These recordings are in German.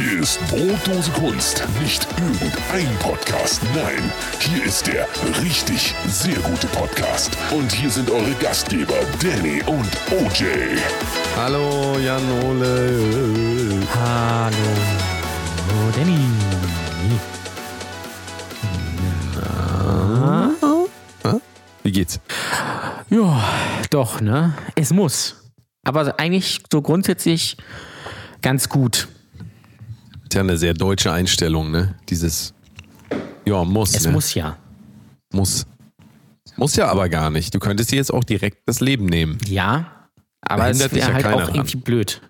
Hier ist Brotdose Kunst. Nicht irgendein Podcast. Nein, hier ist der richtig sehr gute Podcast. Und hier sind eure Gastgeber Danny und OJ. Hallo Janole. Hallo, Danny. Wie geht's? Ja, doch, ne? Es muss. Aber eigentlich so grundsätzlich ganz gut. Ist ja eine sehr deutsche Einstellung, ne? Dieses, ja, muss. Es ne? muss ja. Muss. Muss ja aber gar nicht. Du könntest dir jetzt auch direkt das Leben nehmen. Ja, aber es wäre ja halt auch dran. irgendwie blöd.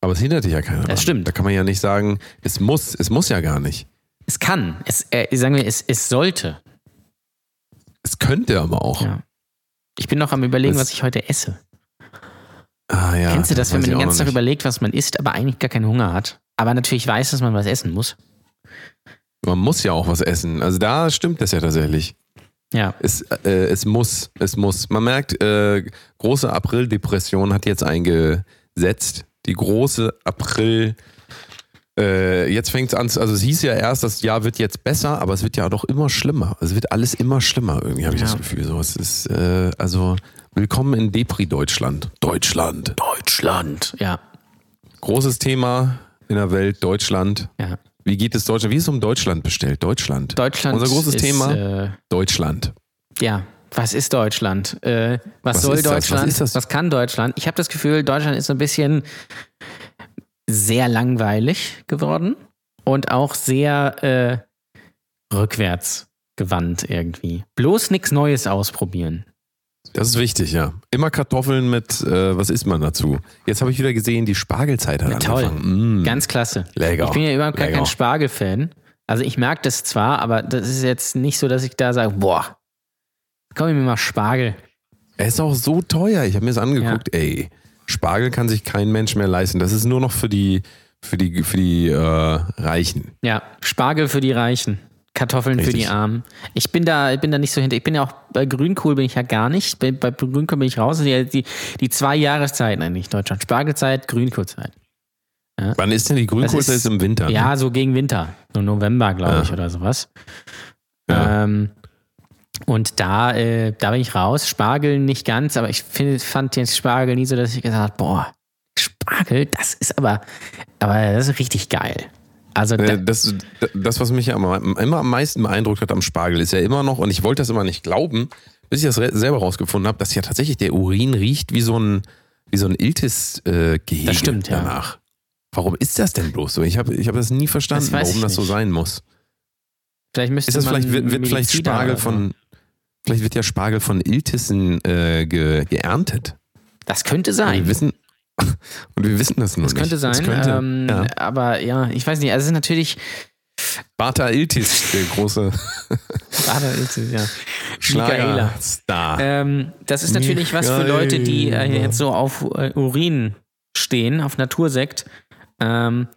Aber es hindert dich ja keiner. Das dran. stimmt. Da kann man ja nicht sagen, es muss. Es muss ja gar nicht. Es kann. Es, äh, sagen wir, es, es sollte. Es könnte aber auch. Ja. Ich bin noch am überlegen, Das- was ich heute esse. Ah, ja, Kennst du das, wenn weiß man den ganzen Tag überlegt, was man isst, aber eigentlich gar keinen Hunger hat? Aber natürlich weiß, dass man was essen muss. Man muss ja auch was essen. Also da stimmt das ja tatsächlich. Ja. Es, äh, es muss, es muss. Man merkt, äh, große April-Depression hat jetzt eingesetzt. Die große April. Äh, jetzt fängt es an, also es hieß ja erst, das Jahr wird jetzt besser, aber es wird ja doch immer schlimmer. Es wird alles immer schlimmer, irgendwie habe ich Ja. das Gefühl. So, es ist, äh, also, willkommen in Depri-Deutschland. Deutschland. Deutschland. Ja. Großes Thema in der Welt, Deutschland. Ja. Wie geht es Deutschland? Wie ist es um Deutschland bestellt? Deutschland. Deutschland Unser großes ist, Thema, Äh, Deutschland. ja. Was ist Deutschland? Äh, was, Was soll das? Was Deutschland? ist das? kann Deutschland? Ich habe das Gefühl, Deutschland ist so ein bisschen sehr langweilig geworden und auch sehr äh, rückwärts gewandt irgendwie. Bloß nichts Neues ausprobieren. Das ist wichtig, ja. Immer Kartoffeln mit, äh, was isst man dazu? Jetzt habe ich wieder gesehen, die Spargelzeit hat Ja, toll. angefangen. Mm. Ganz klasse. Lecker. Ich bin ja überhaupt gar Lecker. kein Spargel-Fan. Also ich mag das zwar, aber das ist jetzt nicht so, dass ich da sage, boah, komm ich mir mal Spargel. Er ist auch so teuer. Ich habe mir das angeguckt. Ey, Spargel kann sich kein Mensch mehr leisten. Das ist nur noch für die, für die, für die äh, Reichen. Ja, Spargel für die Reichen. Kartoffeln für Richtig. die Armen. Ich bin da, ich bin da nicht so hinter. Ich bin ja auch bei Grünkohl bin ich ja gar nicht. Bei, bei Grünkohl bin ich raus. Sind ja die, die zwei Jahreszeiten eigentlich in Deutschland. Spargelzeit, Grünkohlzeit. Wann ist denn die Grünkohlzeit? ist- Ist im Winter. ne? Ja, so gegen Winter. So November, glaube Ja. ich, oder sowas. Ja. Ähm, und da, äh, da bin ich raus. Spargel nicht ganz, aber ich find, fand den Spargel nie so, dass ich gesagt habe, boah, Spargel, das ist aber, aber das ist richtig geil. Also da, Äh, Das, das, was mich ja immer, immer am meisten beeindruckt hat am Spargel, ist ja immer noch, und ich wollte das immer nicht glauben, bis ich das selber rausgefunden habe, dass ja tatsächlich der Urin riecht wie so ein, wie so ein Iltis-Gehege Das stimmt, ja. danach. Warum ist das denn bloß so? Ich habe ich hab das nie verstanden, Das warum das so sein muss. vielleicht müsste Ist das man vielleicht, wird, wird vielleicht Spargel so. von, vielleicht wird ja Spargel von Iltissen äh, ge, geerntet. Das könnte sein. wir wissen, und wir wissen das nur Das nicht. könnte sein. könnte, ähm, ja. Aber ja, ich weiß nicht. Also es ist natürlich. Bata Iltis, der große ist es, ja. Michaela. Schlagerstar. Ähm, das ist natürlich was für Leute, die äh, Michaela. jetzt so auf äh, Urin stehen, auf Natursekt. Ähm,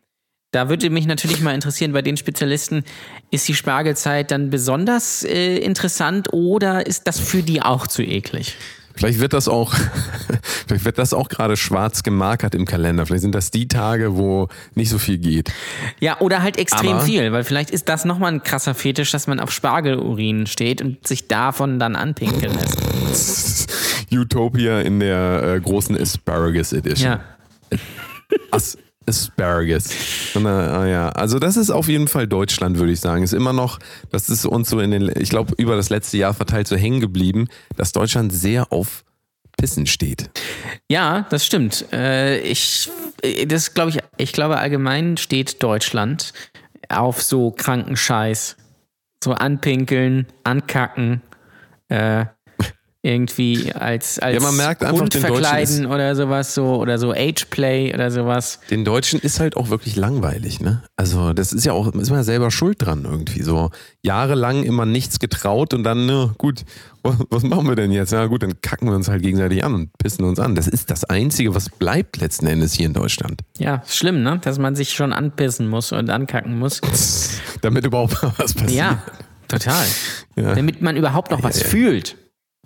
da würde mich natürlich mal interessieren, bei den Spezialisten, ist die Spargelzeit dann besonders äh, interessant oder ist das für die auch zu eklig? Vielleicht wird das auch, vielleicht wird das auch gerade schwarz gemarkert im Kalender. Vielleicht sind das die Tage, wo nicht so viel geht. Ja, oder halt extrem Aber- viel, weil vielleicht ist das nochmal ein krasser Fetisch, dass man auf Spargelurin steht und sich davon dann anpinkeln lässt. Utopia in der äh, großen Asparagus Edition. Ja. As Asparagus. Na, ah, ja. Also das ist auf jeden Fall Deutschland, würde ich sagen. Ist immer noch, das ist uns so in den, ich glaube, über das letzte Jahr verteilt so hängen geblieben, dass Deutschland sehr auf Pissen steht. Ja, das stimmt. Äh, ich, äh, das glaube ich, ich glaube allgemein steht Deutschland auf so kranken Scheiß. So anpinkeln, ankacken, äh, irgendwie als, als Ja, man merkt einfach, Hund verkleiden oder sowas so oder so Ageplay oder sowas. Den Deutschen ist halt auch wirklich langweilig, ne? Also, das ist ja auch, ist man ja selber schuld dran irgendwie. So jahrelang immer nichts getraut und dann, ne, gut, was, was machen wir denn jetzt? Ja, gut, dann kacken wir uns halt gegenseitig an und pissen uns an. Das ist das Einzige, was bleibt letzten Endes hier in Deutschland. Ja, schlimm, ne? Dass man sich schon anpissen muss und ankacken muss. Damit überhaupt was passiert. Ja, total. Ja. Damit man überhaupt noch was ja. fühlt.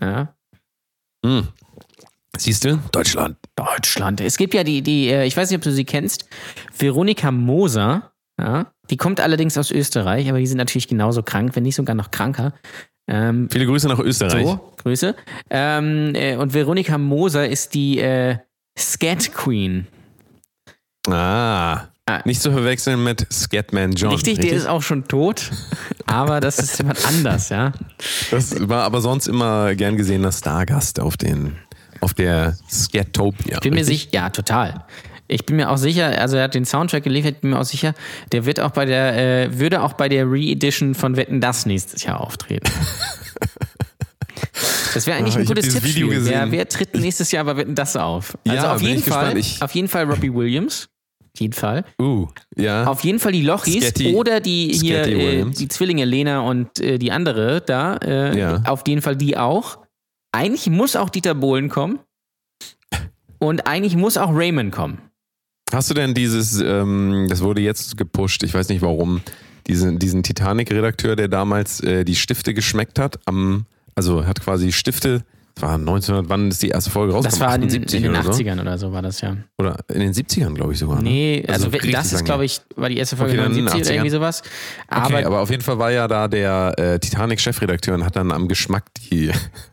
Ja. Hm. Siehst du? Deutschland. Deutschland. Es gibt ja die, die, äh, ich weiß nicht, ob du sie kennst, Veronika Moser. Ja, die kommt allerdings aus Österreich, aber die sind natürlich genauso krank, wenn nicht sogar noch kranker. Ähm, Viele Grüße nach Österreich. so, Grüße. Ähm, äh, und Veronika Moser ist die äh, Scat Queen. Ah. Ah. Nicht zu verwechseln mit Scatman John. Richtig, der ist auch schon tot, aber das ist jemand anders, ja. Das war aber sonst immer gern gesehener Stargast auf den, auf der Scatopia. Ich bin mir richtig? sicher, ja, total. Ich bin mir auch sicher, also er hat den Soundtrack geliefert, bin mir auch sicher, der wird auch bei der, äh, würde auch bei der Re-Edition von Wetten Das nächstes Jahr auftreten. Das wäre eigentlich Ah, ein hab gutes Tippspiel. Wer, wer tritt nächstes Jahr bei Wetten Das auf? Also Ja, auf jeden gespannt. Fall, Ich- auf jeden Fall Robbie Williams. Auf jeden Fall. Uh, ja. Auf jeden Fall die Lochis Scatty- oder die hier, äh, die Zwillinge Lena und äh, die andere da. Äh, Ja. Auf jeden Fall die auch. Eigentlich muss auch Dieter Bohlen kommen. Und eigentlich muss auch Raymond kommen. Hast du denn dieses, ähm, das wurde jetzt gepusht, ich weiß nicht warum, diesen, diesen Titanic-Redakteur, der damals äh, die Stifte geschmeckt hat, am, also hat quasi Stifte, war 1900, wann ist die erste Folge rausgekommen? Das war in, den- 78 in den oder so? 80ern oder so war das ja. Oder in den 70ern, glaube ich sogar. ne? Nee, also, richtig das ist, glaube ich, war die erste Folge Okay, in den 79 oder 80ern. irgendwie sowas. Aber, Okay, aber auf jeden Fall war ja da der äh, Titanic-Chefredakteur und hat dann am Geschmack die,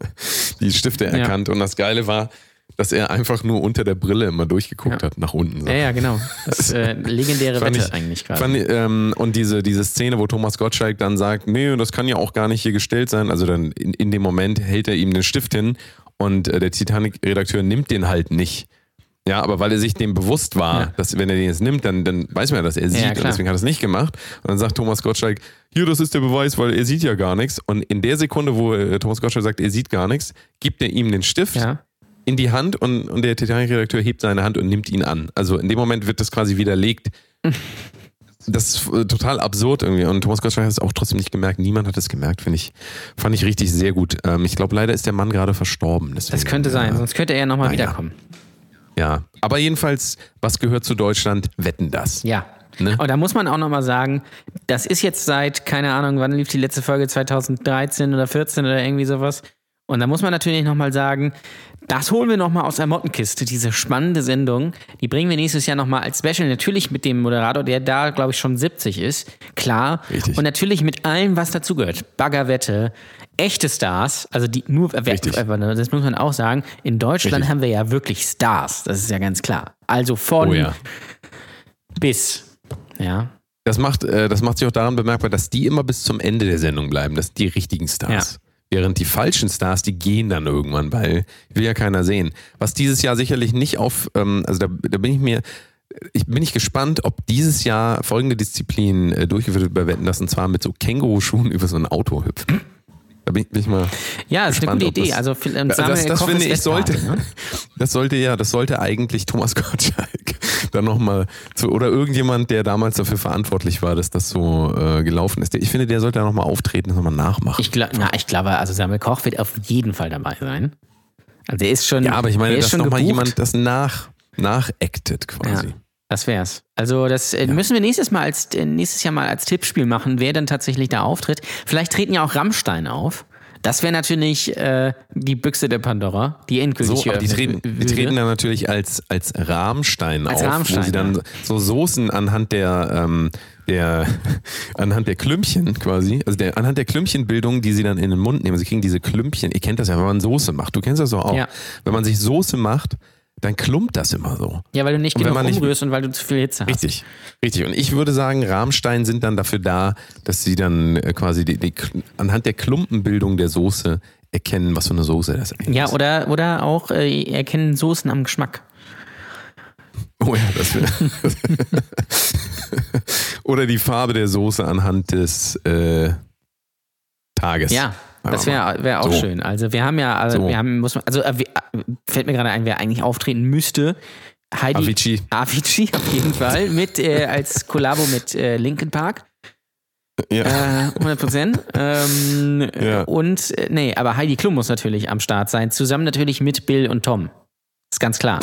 die Stifte erkannt. Und das Geile war, dass er einfach nur unter der Brille immer durchgeguckt Ja. hat, nach unten. So. ja, ja, genau. Das äh, legendäre Wette ich- eigentlich gerade. Ähm, und diese, diese Szene, wo Thomas Gottschalk dann sagt, nee, das kann ja auch gar nicht hier gestellt sein. Also dann in, in dem Moment hält er ihm den Stift hin und äh, der Titanic-Redakteur nimmt den halt nicht. Ja, aber weil er sich dem bewusst war, Ja. dass wenn er den jetzt nimmt, dann, dann weiß man ja, dass er sieht und klar. deswegen hat er es nicht gemacht. Und dann sagt Thomas Gottschalk, hier, das ist der Beweis, weil er sieht ja gar nichts. Und in der Sekunde, wo äh, Thomas Gottschalk sagt, er sieht gar nichts, gibt er ihm den Stift ja. In die Hand und, und der Titanic-Redakteur hebt seine Hand und nimmt ihn an. Also in dem Moment wird das quasi widerlegt. Das ist äh, total absurd irgendwie. Und Thomas Gottschalk hat es auch trotzdem nicht gemerkt. Niemand hat es gemerkt, finde ich. Fand ich richtig sehr gut. Ähm, ich glaube, leider ist der Mann gerade verstorben. Deswegen, Das könnte sein, Ja, sonst könnte er ja nochmal Ah, ja. wiederkommen. ja. Aber jedenfalls, was gehört zu Deutschland? Wetten das. Ja. Ne? Und da muss man auch nochmal sagen, das ist jetzt seit, keine Ahnung, wann lief die letzte Folge? 2013 oder 14 oder irgendwie sowas. Und da muss man natürlich nochmal sagen, das holen wir nochmal aus der Mottenkiste, diese spannende Sendung. Die bringen wir nächstes Jahr nochmal als Special. Natürlich mit dem Moderator, der da, glaube ich, schon 70 ist. Klar. Richtig. Und natürlich mit allem, was dazugehört. Baggerwette, echte Stars, also die nur, Richtig. äh, das muss man auch sagen. In Deutschland Richtig. haben wir ja wirklich Stars. Das ist ja ganz klar. Also von Oh ja. bis. Ja. Das macht, äh, das macht sich auch daran bemerkbar, dass die immer bis zum Ende der Sendung bleiben. Das sind die richtigen Stars. Während die falschen Stars, die gehen dann irgendwann, weil will ja keiner sehen. Was dieses Jahr sicherlich nicht auf, ähm, also da, da bin ich mir, ich bin ich gespannt, ob dieses Jahr folgende Disziplin äh, durchgeführt wird bei Wetten, das und zwar mit so Känguruschuhen über so ein Auto hüpfen. Da bin ich, mal. Ja, das ist eine Gespannt, gute ob das- Idee. Also ähm, das, Samuel das Koch finde ich sollte, ne? das sollte ja, das sollte eigentlich Thomas Gottschalk dann nochmal zu, oder irgendjemand, der damals dafür verantwortlich war, dass das so äh, gelaufen ist. Der- Ich finde, der sollte da nochmal auftreten, das nochmal nachmachen. Ich, glaub, na, ich glaube, also Samuel Koch wird auf jeden Fall dabei sein. Also er ist schon. ja, aber ich meine, dass nochmal jemand das nach, nachactet quasi. Ja, das wär's. Also das äh, müssen wir nächstes Mal als äh, nächstes Jahr mal als Tippspiel machen, wer dann tatsächlich da auftritt. Vielleicht treten ja auch Rammstein auf. Das wäre natürlich äh, die Büchse der Pandora, die endgültig So, aber die treten, die treten dann natürlich als, als Rahmstein Als auf, Rahmstein, wo sie dann ja. so Soßen anhand der, ähm, der anhand der Klümpchen quasi, also der, anhand der Klümpchenbildung, die sie dann in den Mund nehmen. Sie kriegen diese Klümpchen. Ihr kennt das ja, wenn man Soße macht. Du kennst das doch auch. Ja. Wenn man sich Soße macht, dann klumpt das immer so. Ja, weil du nicht genug umrührst und weil du zu viel Hitze hast. Richtig, richtig. Und ich würde sagen, Rahmstein sind dann dafür da, dass sie dann äh, quasi die, die, anhand der Klumpenbildung der Soße erkennen, was für eine Soße das eigentlich Ja, ist. oder, oder auch äh, erkennen Soßen am Geschmack. Oh ja, das wäre. Oder die Farbe der Soße anhand des äh, Tages. Ja, das wäre wär auch So. schön. Also wir haben ja, also So. wir haben, muss man, also äh, äh, fällt mir gerade ein, wer eigentlich auftreten müsste. Heidi Avicii. Avicii auf jeden Fall mit äh, als Kollabo mit äh, Linkin Park. Ja. Äh, 100 Prozent. Ähm, Ja. Und, äh, nee, aber Heidi Klum muss natürlich am Start sein. Zusammen natürlich mit Bill und Tom. Ist ganz klar.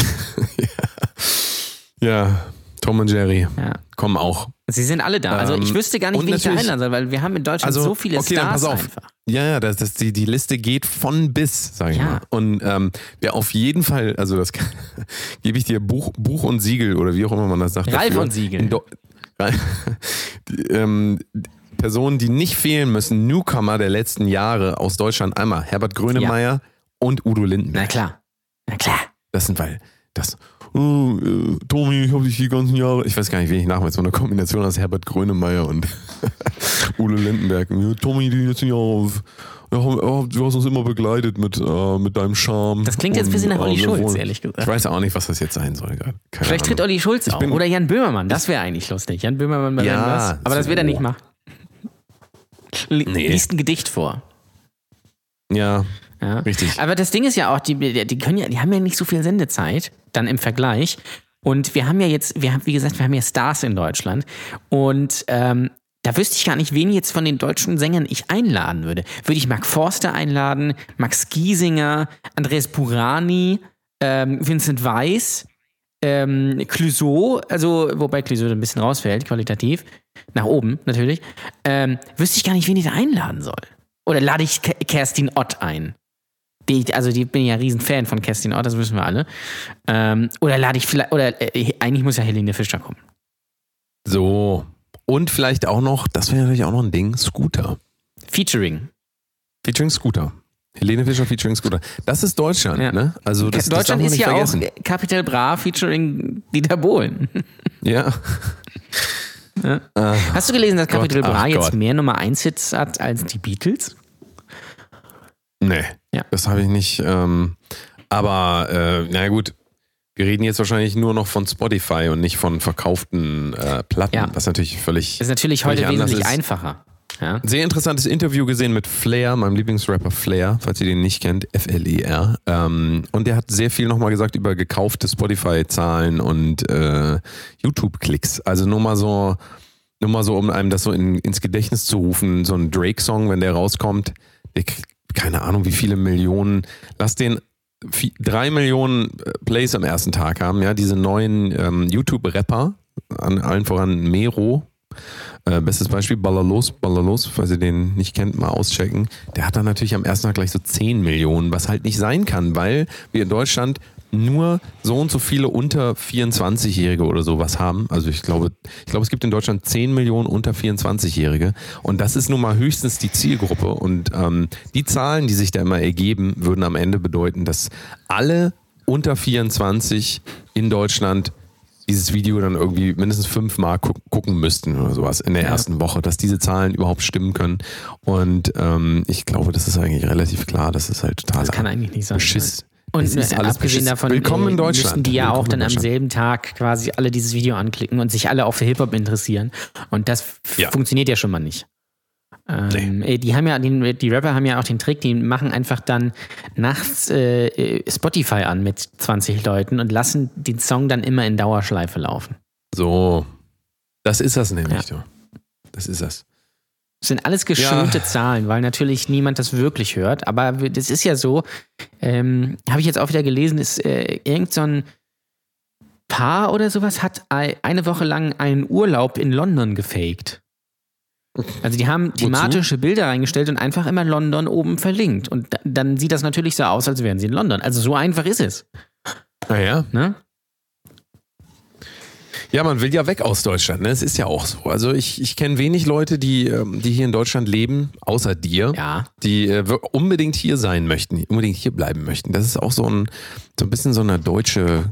ja, Tom und Jerry Ja. kommen auch. Sie sind alle da. Also ich Ähm, wüsste gar nicht, wen ich da einladen soll, weil wir haben in Deutschland so viele okay, dann Stars pass auf. einfach. Ja, ja, das, das, die, die Liste geht von bis, sag ich Ja. mal. Und ähm, wer auf jeden Fall, also das gebe ich dir Buch, Buch und Siegel oder wie auch immer man das sagt. Ralf dafür. und Siegel. Die, ähm, Personen, die nicht fehlen müssen, Newcomer der letzten Jahre aus Deutschland, einmal Herbert Grönemeyer und Udo Lindenberg. Na klar. Na klar. Das sind, weil das. Oh, äh, Tommy, ich habe dich die ganzen Jahre. Ich weiß gar nicht, wen ich nachmache. So eine Kombination aus Herbert Grönemeyer und Udo Lindenberg. Tommy, die letzten Jahre. Ja, ja, du hast uns immer begleitet mit, äh, mit deinem Charme. Das klingt jetzt ein bisschen nach Olli äh, Schulz, wollen- ehrlich gesagt. Ich weiß auch nicht, was das jetzt sein soll. Keine Vielleicht tritt Ahnung. Olli Schulz auf. Oder Jan Böhmermann. Das wäre eigentlich lustig. Jan Böhmermann bei Ja, das. Aber das wird er so. nicht machen. Nee. Liest ein Gedicht vor. Ja, Ja. richtig. Aber das Ding ist ja auch, die, die können ja, die haben ja nicht so viel Sendezeit, dann im Vergleich. Und wir haben ja jetzt, wir haben, wie gesagt, wir haben ja Stars in Deutschland. Und ähm, da wüsste ich gar nicht, wen jetzt von den deutschen Sängern ich einladen würde. Würde ich Mark Forster einladen, Max Giesinger, Andreas Burani, ähm, Vincent Weiss, ähm, Clouseau, also wobei Clouseau ein bisschen rausfällt, qualitativ, nach oben natürlich, ähm, wüsste ich gar nicht, wen ich da einladen soll. Oder lade ich Ke- Kerstin Ott ein? Die, also die bin ja riesen Fan von Kerstin Ott, das wissen wir alle. Ähm, oder lade ich vielleicht, oder äh, eigentlich muss ja Helene Fischer kommen. So. Und vielleicht auch noch, das wäre natürlich auch noch ein Ding, Scooter. Featuring. Featuring Scooter. Helene Fischer featuring Scooter. Das ist Deutschland, Ja. ne? Also das, das Deutschland man ist ja vergessen. auch Capital Bra featuring Dieter Bohlen. Ja. Hast du gelesen, dass Gott, Capital Bra jetzt Gott. mehr Nummer 1 Hits hat als die Beatles? Nee, Ja. das habe ich nicht. Ähm, aber äh, na gut, wir reden jetzt wahrscheinlich nur noch von Spotify und nicht von verkauften äh, Platten, Ja. was natürlich völlig. Das ist natürlich heute wesentlich ist. einfacher. Ja. Sehr interessantes Interview gesehen mit Flair, meinem Lieblingsrapper Flair, falls ihr den nicht kennt, F-L-E-R. Ähm, und der hat sehr viel nochmal gesagt über gekaufte Spotify-Zahlen und äh, YouTube-Klicks. Also nur mal so, nur mal so, um einem das so in, ins Gedächtnis zu rufen, so ein Drake-Song, wenn der rauskommt, der keine Ahnung, wie viele Millionen, lass den drei Millionen äh, Plays am ersten Tag haben, ja, diese neuen ähm, YouTube-Rapper, an allen voran Mero, äh, bestes Beispiel, Ballerlos, Ballerlos, falls ihr den nicht kennt, mal auschecken. Der hat dann natürlich am ersten Tag gleich so 10 Millionen, was halt nicht sein kann, weil wir in Deutschland nur so und so viele unter 24-Jährige oder sowas haben. Also ich glaube, ich glaube, es gibt in Deutschland 10 Millionen unter 24-Jährige und das ist nun mal höchstens die Zielgruppe und ähm, die Zahlen, die sich da immer ergeben, würden am Ende bedeuten, dass alle unter 24 in Deutschland dieses Video dann irgendwie mindestens fünfmal gu gucken müssten oder sowas in der ersten Woche, dass diese Zahlen überhaupt stimmen können. Und ähm, ich glaube, das ist eigentlich relativ klar, das ist halt total Das kann eigentlich nicht sein. Beschiss. Und Es ist äh, alles abgesehen Beschiss. davon Willkommen in äh, Deutschland. müssen die ja auch Willkommen in dann am selben Tag quasi alle dieses Video anklicken und sich alle auch für Hip-Hop interessieren. Und das Ja. funktioniert ja schon mal nicht. Ähm, äh, Die haben ja, den, die Rapper haben ja auch den Trick, die machen einfach dann nachts äh, Spotify an mit 20 Leuten und lassen den Song dann immer in Dauerschleife laufen. So, das ist das nämlich. Du. Das ist das. Das sind alles geschönte Zahlen, weil natürlich niemand das wirklich hört. Aber das ist ja so, ähm, habe ich jetzt auch wieder gelesen, ist äh, irgend so ein Paar oder sowas hat ei- eine Woche lang einen Urlaub in London gefaked. Also die haben thematische Bilder reingestellt und einfach immer London oben verlinkt. Und da- dann sieht das natürlich so aus, als wären sie in London. Also so einfach ist es. Naja. Ne? Ja, man will ja weg aus Deutschland, ne? Es ist ja auch so. Also ich, ich kenne wenig Leute, die, ähm, die hier in Deutschland leben, außer dir, Ja. die äh, unbedingt hier sein möchten, unbedingt hier bleiben möchten. Das ist auch so ein, so ein bisschen so eine deutsche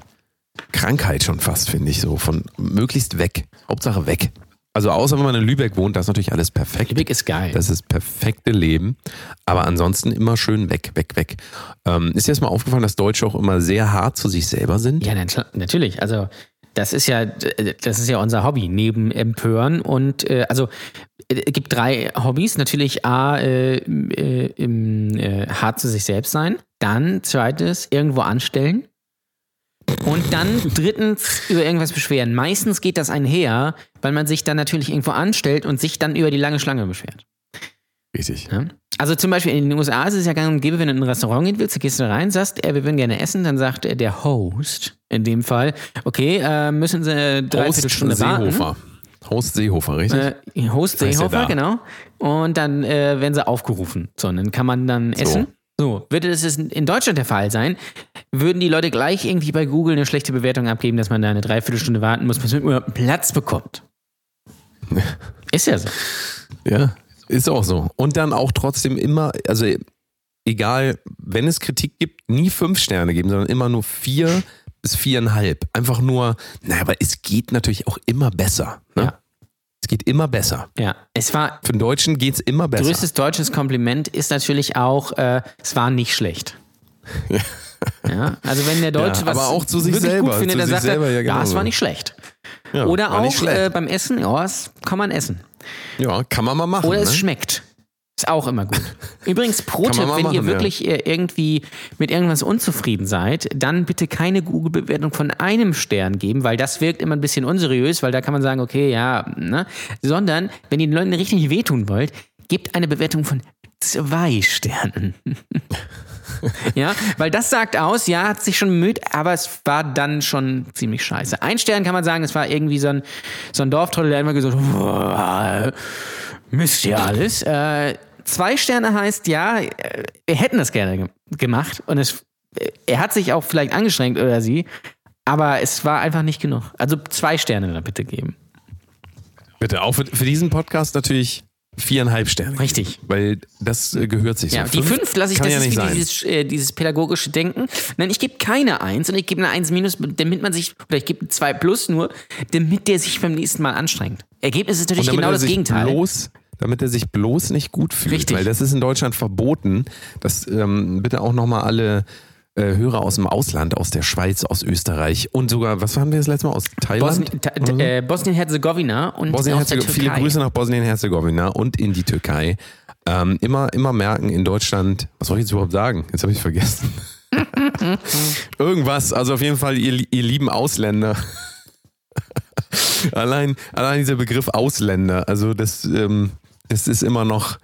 Krankheit schon fast, finde ich so. Von möglichst weg. Hauptsache weg. Also außer wenn man in Lübeck wohnt, da ist natürlich alles perfekt. Lübeck ist geil. Das ist das perfekte Leben. Aber ansonsten immer schön weg, weg, weg. Ähm, ist dir das mal aufgefallen, dass Deutsche auch immer sehr hart zu sich selber sind? Ja, nat- natürlich. Also das ist ja, das ist ja unser Hobby neben Empören und äh, also äh, es gibt drei Hobbys. Natürlich a äh, äh, im, äh, hart zu sich selbst sein, dann zweites irgendwo anstellen und dann drittens über irgendwas beschweren. Meistens geht das einher, weil man sich dann natürlich irgendwo anstellt und sich dann über die lange Schlange beschwert. Richtig. Ja? Also zum Beispiel in den USA ist es ja gang und gäbe, wenn du in ein Restaurant gehen willst, gehst du da rein, sagst, äh, wir würden gerne essen, dann sagt äh, der Host in dem Fall, okay, äh, müssen sie dreiviertel Stunde warten. Seehofer. Host Seehofer, richtig? Äh, Host der Seehofer, genau. Und dann äh, werden sie aufgerufen. So, und dann kann man dann essen. So, würde das in Deutschland der Fall sein, würden die Leute gleich irgendwie bei Google eine schlechte Bewertung abgeben, dass man da eine Dreiviertelstunde warten muss, bis man überhaupt einen Platz bekommt. Ist ja so. Ja, ist auch so. Und dann auch trotzdem immer, also egal, wenn es Kritik gibt, nie fünf Sterne geben, sondern immer nur vier bis viereinhalb. Einfach nur, naja, aber es geht natürlich auch immer besser. Ne? Ja. Es geht immer besser. Ja, es war Für den Deutschen geht es immer besser. größtes deutsches Kompliment ist natürlich auch, äh, es war nicht schlecht. Ja, also wenn der Deutsche Ja, was aber auch zu sich wirklich selber, gut findet, dann sagt er, ja ja, es genauso. war nicht schlecht. Ja, Oder auch äh, beim Essen, ja, es kann man essen. ja, kann man mal machen. Oder es ne? schmeckt. Ist auch immer gut. Übrigens, Pro-Tipp, wenn ihr machen, ja. wirklich äh, irgendwie mit irgendwas unzufrieden seid, dann bitte keine Google-Bewertung von einem Stern geben, weil das wirkt immer ein bisschen unseriös, weil da kann man sagen, okay, ja, ne? Sondern, wenn ihr den Leuten richtig wehtun wollt, gebt eine Bewertung von zwei Sternen. ja, weil das sagt aus, ja, hat sich schon bemüht, aber es war dann schon ziemlich scheiße. Ein Stern kann man sagen, es war irgendwie so ein, so ein Dorftrottel, der immer gesagt hat, "Boah, Müsst ihr alles. Äh, zwei Sterne heißt ja, äh, wir hätten das gerne ge gemacht und es, äh, er hat sich auch vielleicht angestrengt oder sie, aber es war einfach nicht genug. Also zwei Sterne da bitte geben. Bitte, auch für, für diesen Podcast natürlich viereinhalb Sterne. Richtig. Weil das äh, gehört sich Ja, so. die fünf lasse ich, das ja ist nicht wie dieses, äh, dieses pädagogische Denken. Nein, ich gebe keine Eins und ich gebe eine Eins minus, damit man sich, oder ich gebe eine zwei plus nur, damit der sich beim nächsten Mal anstrengt. Ergebnis ist natürlich genau das Gegenteil. Bloß, damit er sich bloß nicht gut fühlt. Richtig. Weil das ist in Deutschland verboten. Das ähm, bitte auch nochmal alle äh, Hörer aus dem Ausland, aus der Schweiz, aus Österreich und sogar, was haben wir das letzte Mal? Aus Thailand? Bosnien- Ta- ta- äh, Bosnien-Herzegowina und aus der Bosnien-Herzegowina. Viele Türkei. Grüße nach Bosnien-Herzegowina und in die Türkei. Ähm, immer, immer merken in Deutschland, was soll ich jetzt überhaupt sagen? Jetzt habe ich vergessen. Irgendwas, also auf jeden Fall, ihr, ihr lieben Ausländer. allein, allein dieser Begriff Ausländer, also das, ähm, das ist immer noch,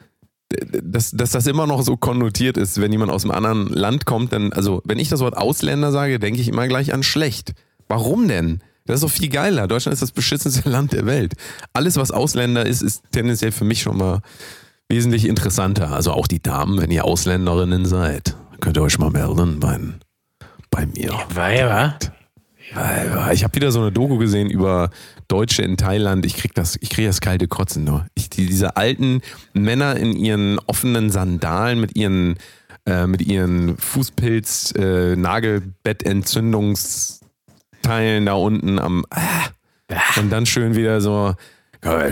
dass, dass das immer noch so konnotiert ist, wenn jemand aus einem anderen Land kommt, dann, also wenn ich das Wort Ausländer sage, denke ich immer gleich an schlecht. Warum denn? Das ist doch viel geiler. Deutschland ist das beschissenste Land der Welt. Alles, was Ausländer ist, ist tendenziell für mich schon mal wesentlich interessanter. Also auch die Damen, wenn ihr Ausländerinnen seid, könnt ihr euch mal melden bei, bei mir. Weiber. Ja, Ich habe wieder so eine Doku gesehen über Deutsche in Thailand. Ich krieg das, ich krieg das kalte Kotzen nur. Ich, die, diese alten Männer in ihren offenen Sandalen mit ihren, äh, mit ihren Fußpilz, äh, Nagelbettentzündungsteilen da unten am ah, und dann schön wieder so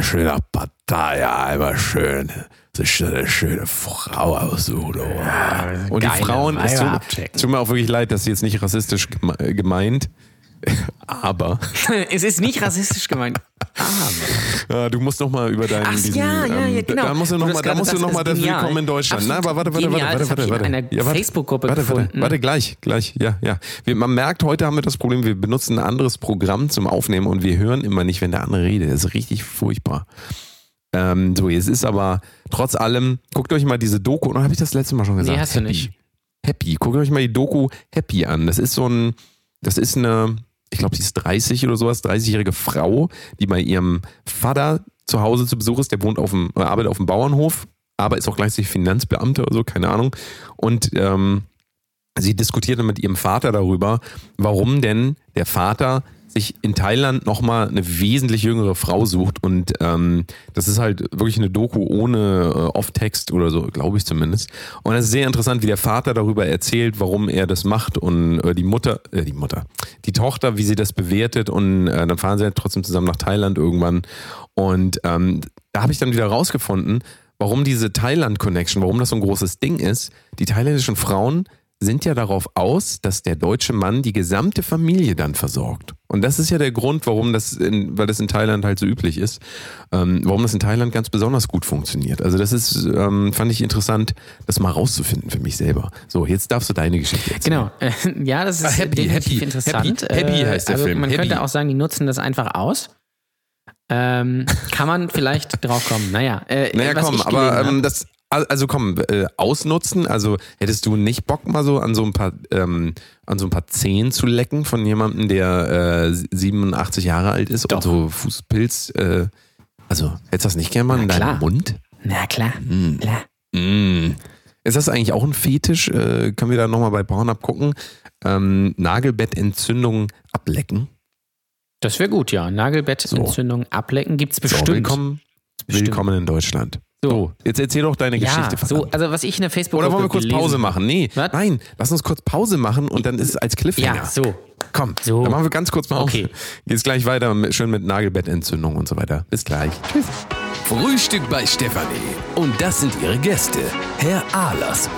schön nach Pattaya, einmal schön sich eine schöne Frau aussuchen. Oh. und die Frauen, es tut, tut mir auch wirklich leid, dass sie jetzt nicht rassistisch geme- äh, gemeint, aber es ist nicht rassistisch gemeint. Aber. Ja, du musst noch mal über deinen Ach, diesen, ja, ja, ja, ähm, genau. Da musst du Du noch da musst du noch mal das. Willkommen in Deutschland. Na, Absolut aber warte, warte, genial, warte, warte, ich warte, in warte. einer Facebook-Gruppe warte, gefunden. Warte, warte, gleich, gleich, ja, ja. Wir, man merkt, heute haben wir das Problem, wir benutzen ein anderes Programm zum Aufnehmen und wir hören immer nicht, wenn der andere redet. Das ist richtig furchtbar. Ähm, so, jetzt ist aber trotz allem, guckt euch mal diese Doku, oder habe ich das letzte Mal schon gesagt? Nee, hast du Happy. nicht. Happy. Guckt euch mal die Doku Happy an. Das ist so ein, das ist eine, ich glaube, sie ist 30 oder sowas, 30-jährige Frau, die bei ihrem Vater zu Hause zu Besuch ist. Der wohnt auf dem, äh, arbeitet auf dem Bauernhof, aber ist auch gleichzeitig Finanzbeamter oder so, keine Ahnung. Und ähm, sie diskutierte mit ihrem Vater darüber, warum denn der Vater sich in Thailand nochmal eine wesentlich jüngere Frau sucht. Und ähm, das ist halt wirklich eine Doku ohne äh, Off-Text oder so, glaube ich zumindest. Und es ist sehr interessant, wie der Vater darüber erzählt, warum er das macht und äh, die Mutter, äh, die Mutter, die Tochter, wie sie das bewertet. Und äh, dann fahren sie halt trotzdem zusammen nach Thailand irgendwann. Und ähm, da habe ich dann wieder rausgefunden, warum diese Thailand-Connection, warum das so ein großes Ding ist. Die thailändischen Frauen sind ja darauf aus, dass der deutsche Mann die gesamte Familie dann versorgt. Und das ist ja der Grund, warum das, in, weil das in Thailand halt so üblich ist, ähm, warum das in Thailand ganz besonders gut funktioniert. Also das ist, ähm, fand ich interessant, das mal rauszufinden für mich selber. So, jetzt darfst du deine Geschichte erzählen. Genau. Ja, das ist Ah, Happy, Happy, interessant. Happy, Happy Äh, heißt der also Film, Man Happy. könnte auch sagen, die nutzen das einfach aus. Ähm, kann man vielleicht drauf kommen. Naja, äh, Naja, komm, aber ähm, das Also komm, äh, ausnutzen. Also hättest du nicht Bock mal so an so ein paar ähm, an so ein paar Zehen zu lecken von jemandem, der äh, 87 Jahre alt ist Doch. und so Fußpilz. Äh, also hättest du das nicht gerne mal in Na deinem klar. Mund? Na klar. Hm. klar. Mm. Ist das eigentlich auch ein Fetisch? Äh, können wir da nochmal bei Pornhub gucken? Ähm, Nagelbettentzündung ablecken. Das wäre gut, ja. Nagelbettentzündung ablecken gibt's So, bestimmt. willkommen, Bestimmt. willkommen in Deutschland. So. So, jetzt erzähl doch deine ja, Geschichte. so, verdammt. also was ich in der facebook Oder wollen wir kurz Pause machen? Nee, Was? nein, lass uns kurz Pause machen und dann ist es als Cliffhanger. Ja, so. Komm, So. dann machen wir ganz kurz Pause. Okay. Geht's gleich weiter, mit, schön mit Nagelbettentzündung und so weiter. Bis gleich. Tschüss. Frühstück bei Stefanie. Und das sind ihre Gäste. Herr Ahlers.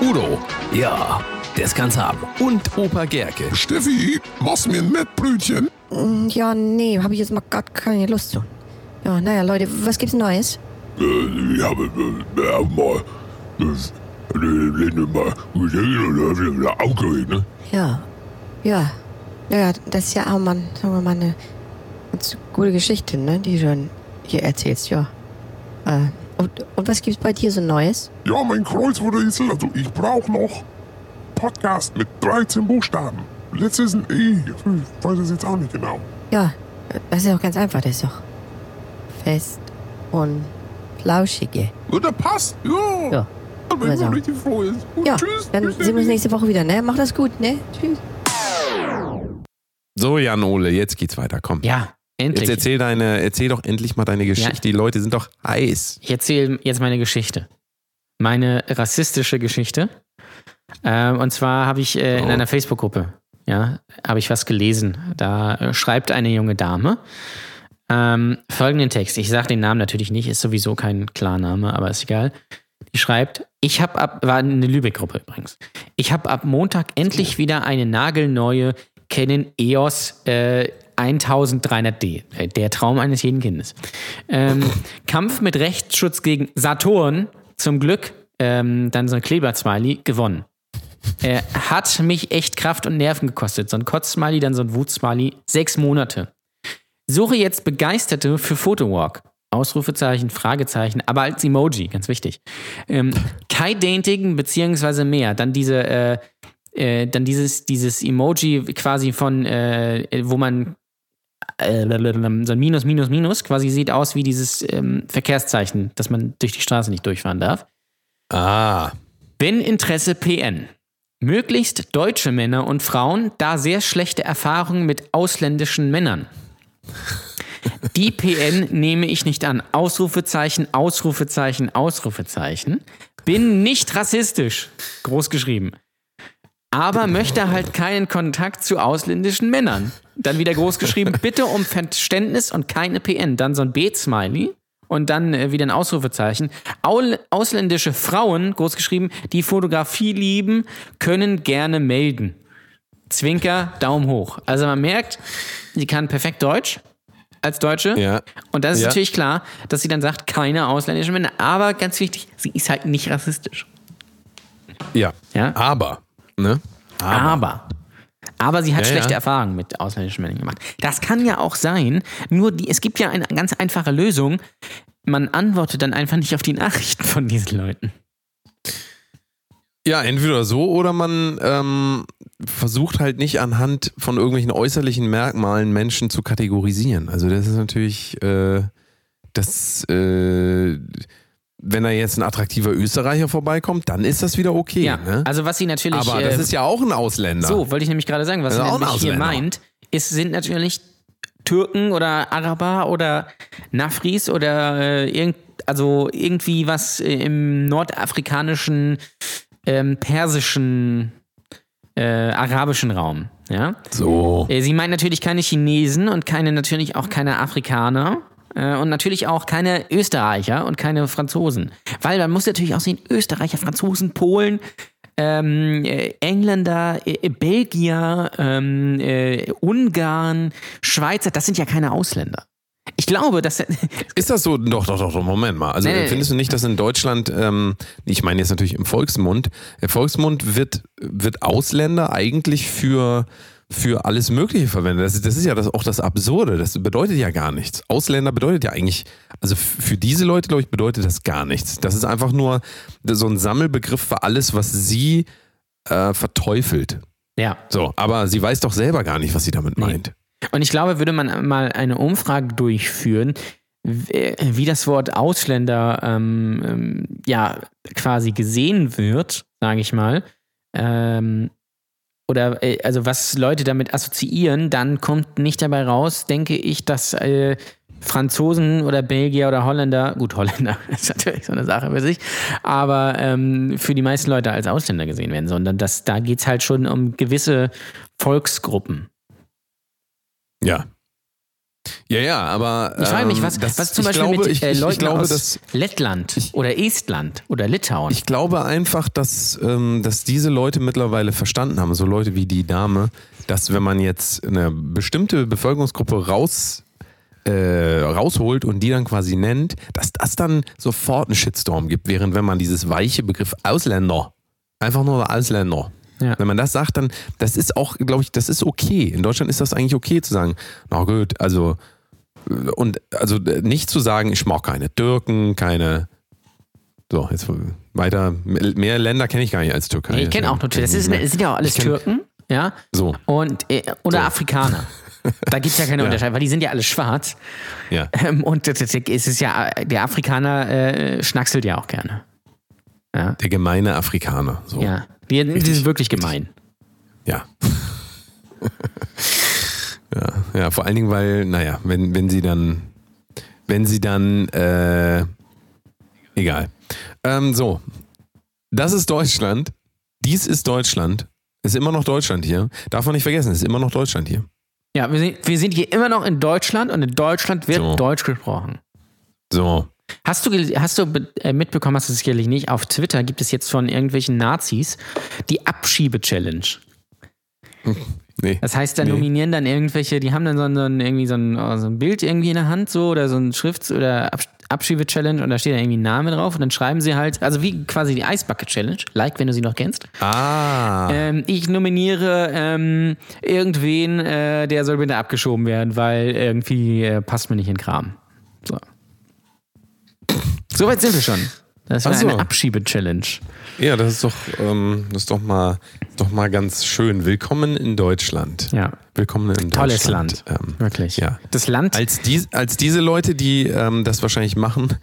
Udo. Ja, das kann's haben. Und Opa Gerke. Steffi, machst mir ein Mettbrötchen? Ja, nee, habe ich jetzt mal gar keine Lust zu. Ja, naja, Leute, was gibt's Neues? Äh, ich habe äh, mal äh, mal oder aufgeregt, ne? Ja, ja, ja, das ist ja auch mal, sagen wir mal, eine ganz gute Geschichte, ne, die du hier erzählst, ja. Äh, und, und was gibt's bei dir so Neues? Ja, mein Kreuzworträtsel, also ich brauche noch Podcast mit 13 Buchstaben. Letztes ein E. Ich weiß es jetzt auch nicht genau. Ja, das ist auch ganz einfach, das ist doch fest und flauschige. Oder passt? Ja. Ja, Wenn man also. richtig froh ist. Und ja, tschüss. dann tschüss, sehen wir uns nächste Woche wieder, ne? Mach das gut, ne? Tschüss. So, Jan Ole, jetzt geht's weiter. Komm. Ja, endlich. Jetzt erzähl, deine, erzähl doch endlich mal deine Geschichte. Ja. Die Leute sind doch heiß. Ich erzähle jetzt meine Geschichte. Meine rassistische Geschichte. Ähm, und zwar habe ich äh, in Oh. einer Facebook-Gruppe, ja, habe ich was gelesen. Da äh, schreibt eine junge Dame ähm, folgenden Text. Ich sage den Namen natürlich nicht, ist sowieso kein Klarname, aber ist egal. Die schreibt, ich habe ab, war eine Lübeck-Gruppe übrigens. Ich habe ab Montag endlich wieder eine nagelneue Canon EOS äh, 1300D. Äh, Der Traum eines jeden Kindes. Ähm, Kampf mit Rechtsschutz gegen Saturn, zum Glück, ähm, dann so ein Kleber-Smiley, gewonnen. Äh, hat mich echt Kraft und Nerven gekostet. So ein Kotz-Smiley, dann so ein Wut-Smiley. Sechs Monate. Suche jetzt Begeisterte für Photowalk. Ausrufezeichen, Fragezeichen, aber als Emoji, ganz wichtig. Ähm, Kai Daintigen beziehungsweise mehr. Dann diese, äh, äh, dann dieses, dieses Emoji quasi von, äh, wo man äh, so ein Minus, Minus, Minus quasi sieht aus wie dieses ähm, Verkehrszeichen, dass man durch die Straße nicht durchfahren darf. Ah. Wenn Interesse PN. Möglichst deutsche Männer und Frauen, da sehr schlechte Erfahrungen mit ausländischen Männern. Die PN nehme ich nicht an. Ausrufezeichen, Ausrufezeichen, Ausrufezeichen. Bin nicht rassistisch. Groß geschrieben. Aber möchte halt keinen Kontakt zu ausländischen Männern. Dann wieder groß geschrieben, bitte um Verständnis und keine PN. Dann so ein Bet-Smiley und dann äh, wieder ein Ausrufezeichen. Ausländische Frauen, groß geschrieben, die Fotografie lieben, können gerne melden. Zwinker, Daumen hoch. Also man merkt, sie kann perfekt Deutsch als Deutsche. Ja. Und das ist Ja. natürlich klar, dass sie dann sagt, keine ausländischen Männer. Aber ganz wichtig, sie ist halt nicht rassistisch. Ja. Ja? Aber. Ne? Aber. Aber sie hat Ja, schlechte ja. Erfahrungen mit ausländischen Männern gemacht. Das kann ja auch sein, nur die, es gibt ja eine ganz einfache Lösung. Man antwortet dann einfach nicht auf die Nachrichten von diesen Leuten. Ja, entweder so oder man ähm, versucht halt nicht anhand von irgendwelchen äußerlichen Merkmalen Menschen zu kategorisieren. Also das ist natürlich, äh, das, äh, wenn da jetzt ein attraktiver Österreicher vorbeikommt, dann ist das wieder okay. Ja, ne? also was sie natürlich. Aber das äh, ist ja auch ein Ausländer. So, wollte ich nämlich gerade sagen, was Das sie nämlich hier meint, ist, sind natürlich Türken oder Araber oder Nafris oder äh, irgend, also irgendwie was äh, im nordafrikanischen, ähm, persischen, äh, arabischen Raum. Ja? So. Äh, Sie meint natürlich keine Chinesen und keine natürlich auch keine Afrikaner. äh, Und natürlich auch keine Österreicher und keine Franzosen. Weil man muss natürlich auch sehen, Österreicher, Franzosen, Polen, ähm, äh, Engländer, äh, Belgier, ähm, äh, Ungarn, Schweizer, das sind ja keine Ausländer. Ich glaube, dass Ist das so? Doch, doch, doch, doch, Moment mal. Also Nee, findest du nicht, dass in Deutschland, ähm, ich meine jetzt natürlich im Volksmund, der Volksmund wird, wird Ausländer eigentlich für, für alles Mögliche verwendet. Das, ist- das ist ja das, auch das Absurde. Das bedeutet ja gar nichts. Ausländer bedeutet ja eigentlich, also für diese Leute, glaube ich, bedeutet das gar nichts. Das ist einfach nur so ein Sammelbegriff für alles, was sie äh, verteufelt. Ja. So, aber sie weiß doch selber gar nicht, was sie damit meint. Und ich glaube, würde man mal eine Umfrage durchführen, w- wie das Wort Ausländer ähm, ähm, ja quasi gesehen wird, sage ich mal, ähm, oder äh, also was Leute damit assoziieren, dann kommt nicht dabei raus, denke ich, dass äh, Franzosen oder Belgier oder Holländer, gut, Holländer ist natürlich so eine Sache für sich, aber ähm, für die meisten Leute als Ausländer gesehen werden, sondern das, da geht es halt schon um gewisse Volksgruppen. Ja. Ja, ja, aber. Ich frage mich, ähm, was, das- was zum ich Beispiel glaube, mit ich, äh, ich, Leuten ich glaube, aus dass, Lettland oder Estland oder Litauen. Ich glaube einfach, dass, ähm, dass diese Leute mittlerweile verstanden haben, so Leute wie die Dame, dass wenn man jetzt eine bestimmte Bevölkerungsgruppe raus, äh, rausholt und die dann quasi nennt, dass das dann sofort einen Shitstorm gibt, während wenn man dieses weiche Begriff Ausländer, einfach nur Ausländer, Ja. wenn man das sagt, dann, das ist auch, glaube ich, das ist okay. In Deutschland ist das eigentlich okay zu sagen, na gut, also und also nicht zu sagen, ich mag keine Türken, keine so, jetzt weiter. Mehr Länder kenne ich gar nicht als Türkei. ich kenne auch nur Türken. Das, ist, das sind ja auch alles kenn- Türken, ja. So, Und, äh, oder So. Afrikaner. Da gibt es ja keine Ja. Unterscheidung, weil die sind ja alle schwarz. ja. Ähm, und das, das, es ist ja, der Afrikaner äh, schnackselt ja auch gerne. Ja. Der gemeine Afrikaner. So. Ja. Die, die sind wirklich gemein. Ja. ja. Ja, vor allen Dingen, weil, naja, wenn, wenn sie dann, wenn sie dann, äh, egal. Ähm, so, das ist Deutschland. Dies ist Deutschland. Ist immer noch Deutschland hier. Darf man nicht vergessen, ist immer noch Deutschland hier. Ja, wir sind, wir sind hier immer noch in Deutschland und in Deutschland wird So. Deutsch gesprochen. So. Hast du, hast du äh, mitbekommen, hast du es sicherlich nicht, auf Twitter gibt es jetzt von irgendwelchen Nazis die Abschiebe-Challenge. Nee. Das heißt, da Nee. nominieren dann irgendwelche, die haben dann so ein, irgendwie so ein, oh, so ein Bild irgendwie in der Hand so oder so ein Schrift- oder Abs- Abschiebe-Challenge und da steht dann irgendwie ein Name drauf und dann schreiben sie halt, also wie quasi die Eisbucket-Challenge, like, wenn du sie noch kennst. Ah. Ähm, ich nominiere ähm, irgendwen, äh, der soll bitte abgeschoben werden, weil irgendwie äh, passt mir nicht in Kram. So. So weit sind wir schon. Das war so. eine Abschiebe-Challenge. Ja, das ist doch, ähm, das ist doch mal, doch mal ganz schön. Willkommen in Deutschland. Ja. Willkommen in Tolles Deutschland. Land. Ähm, Wirklich. Ja. Das Land. Als, die, als diese Leute, die ähm, das wahrscheinlich machen,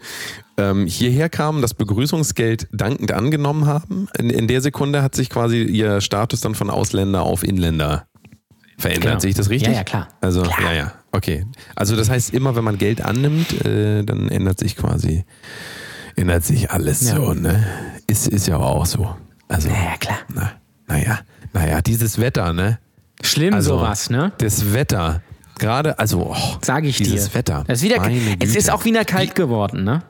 ähm, hierher kamen, das Begrüßungsgeld dankend angenommen haben, in, in der Sekunde hat sich quasi ihr Status dann von Ausländer auf Inländer verändert. Genau. Sehe ich das richtig? Ja, ja, klar. Also, Klar. ja, ja. Okay. Also, das heißt, immer wenn man Geld annimmt, äh, dann ändert sich quasi, ändert sich alles Ja. so, ne? Ist, ist ja auch so. Also, ja, klar. na, naja, naja, dieses Wetter, ne? Schlimm Also, sowas, ne? Das Wetter. Gerade, also, oh, Sag ich dieses dir. Wetter. Es ist, wieder, es ist auch wieder kalt geworden, ne?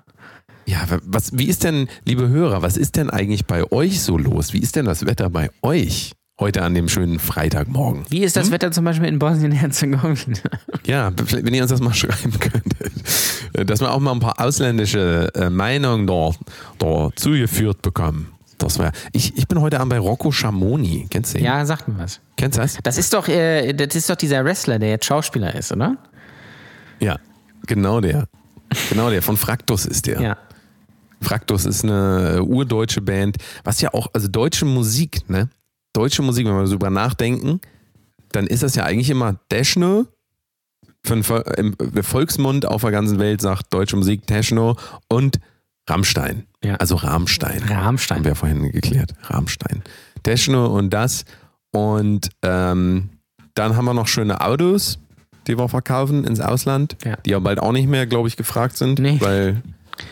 Ja, was, wie ist denn, liebe Hörer, was ist denn eigentlich bei euch so los? Wie ist denn das Wetter bei euch heute an dem schönen Freitagmorgen? Wie ist das Hm? Wetter zum Beispiel in Bosnien-Herzegowina? Ja, wenn ihr uns das mal schreiben könntet, äh, dass wir auch mal ein paar ausländische äh, Meinungen dort, dort zugeführt bekommen. Das wär, ich, ich bin heute Abend bei Rocco Schamoni. Kennst du ihn? ja, sagt mir was. Kennst du das? Das ist doch, äh, das ist doch dieser Wrestler, der jetzt Schauspieler ist, oder? Ja, genau der. Genau der. Von Fraktus ist der. Ja. Fraktus ist eine äh, urdeutsche Band, was ja auch, also deutsche Musik, ne? Deutsche Musik, wenn wir so drüber nachdenken, dann ist das ja eigentlich immer Deschno. Im der Volksmund auf der ganzen Welt sagt deutsche Musik Techno und Rammstein. Ja. Also Rammstein. Rammstein. Haben wir vorhin geklärt. Rammstein. Techno und das. Und ähm, dann haben wir noch schöne Autos, die wir verkaufen ins Ausland, Ja. die ja bald auch nicht mehr, glaube ich, gefragt sind, Nee. weil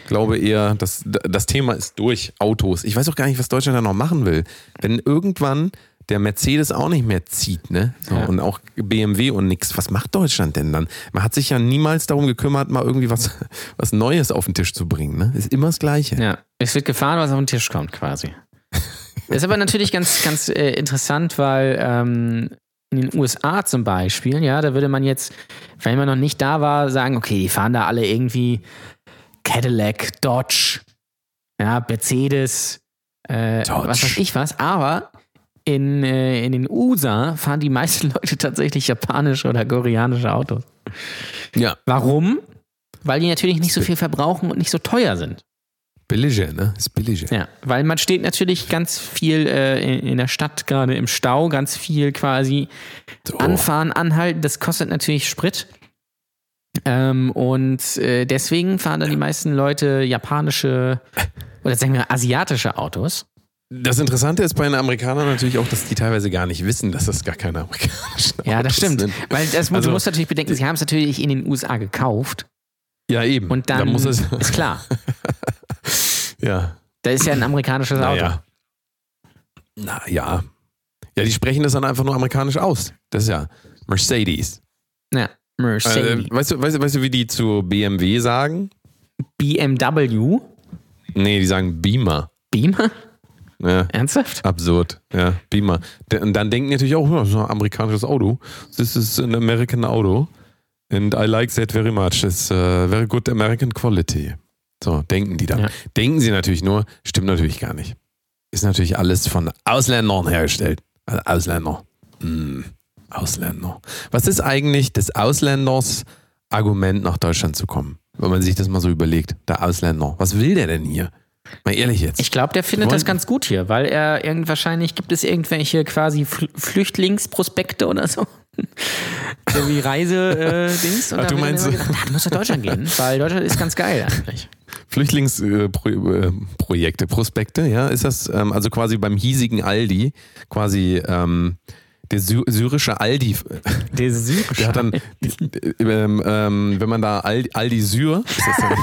glaube eher, das, das Thema ist durch Autos. Ich weiß auch gar nicht, was Deutschland da noch machen will. Wenn irgendwann der Mercedes auch nicht mehr zieht, ne? So, Ja. Und auch BMW und nix. Was macht Deutschland denn dann? Man hat sich ja niemals darum gekümmert, mal irgendwie was, was Neues auf den Tisch zu bringen. Ne? Ist immer das Gleiche. Ja, es wird gefahren, was auf den Tisch kommt, quasi. Ist aber natürlich ganz, ganz äh, interessant, weil ähm, in den USA zum Beispiel, ja, da würde man jetzt, wenn man noch nicht da war, sagen, okay, die fahren da alle irgendwie Cadillac, Dodge, ja, Mercedes, äh, Dodge. was weiß ich was, aber in, äh, in den USA fahren die meisten Leute tatsächlich japanische oder koreanische Autos. Ja. Warum? Weil die natürlich nicht so viel verbrauchen und nicht so teuer sind. Billiger, ne? Ist billiger. Ja, weil man steht natürlich ganz viel äh, in, in der Stadt, gerade im Stau, ganz viel quasi So. anfahren, anhalten. Das kostet natürlich Sprit. Ähm, und äh, deswegen fahren dann die meisten Leute japanische oder sagen wir asiatische Autos. Das Interessante ist bei den Amerikanern natürlich auch, dass die teilweise gar nicht wissen, dass das gar keine amerikanischen Ja, das Autos stimmt. sind. Weil das, Also- du musst natürlich bedenken, sie haben es natürlich in den USA gekauft. Ja, eben. Und dann da muss es, ist klar, ja. da ist ja ein amerikanisches Auto. Naja. Na ja. Ja, die sprechen das dann einfach nur amerikanisch aus. Das ist ja Mercedes. Ja, Äh, Mercedes. weißt, du, weißt, du, weißt du, wie die zu BMW sagen? BMW. Nee, die sagen Beamer. Beamer? Ja, Ernsthaft? absurd. Ja, Beamer. Und dann denken die natürlich auch, das ist ein amerikanisches Auto. This is an American Auto. And I like that very much. It's uh, very good American quality. So, denken die dann. Ja. Denken sie natürlich nur, stimmt natürlich gar nicht. Ist natürlich alles von Ausländern hergestellt. Also Ausländer. Hm, Ausländer. Was ist eigentlich des Ausländers Argument, nach Deutschland zu kommen? Wenn man sich das mal so überlegt. Der Ausländer. Was will der denn hier? Mal ehrlich jetzt. Ich glaube, der findet das ganz gut hier, weil er irgend wahrscheinlich gibt es irgendwelche quasi Fl Flüchtlingsprospekte oder so. so wie Reise-Dings. Ach, du meinst- gedacht, ah, du musst nach Deutschland gehen, weil Deutschland ist ganz geil eigentlich. Flüchtlingsprojekte, äh, Projekte, Prospekte, ja, ist das ähm, also quasi beim hiesigen Aldi, quasi ähm, der sy syrische Aldi, Der syrische. der hat dann, ähm, ähm, wenn man da Aldi, Aldi Syr, ist das dann,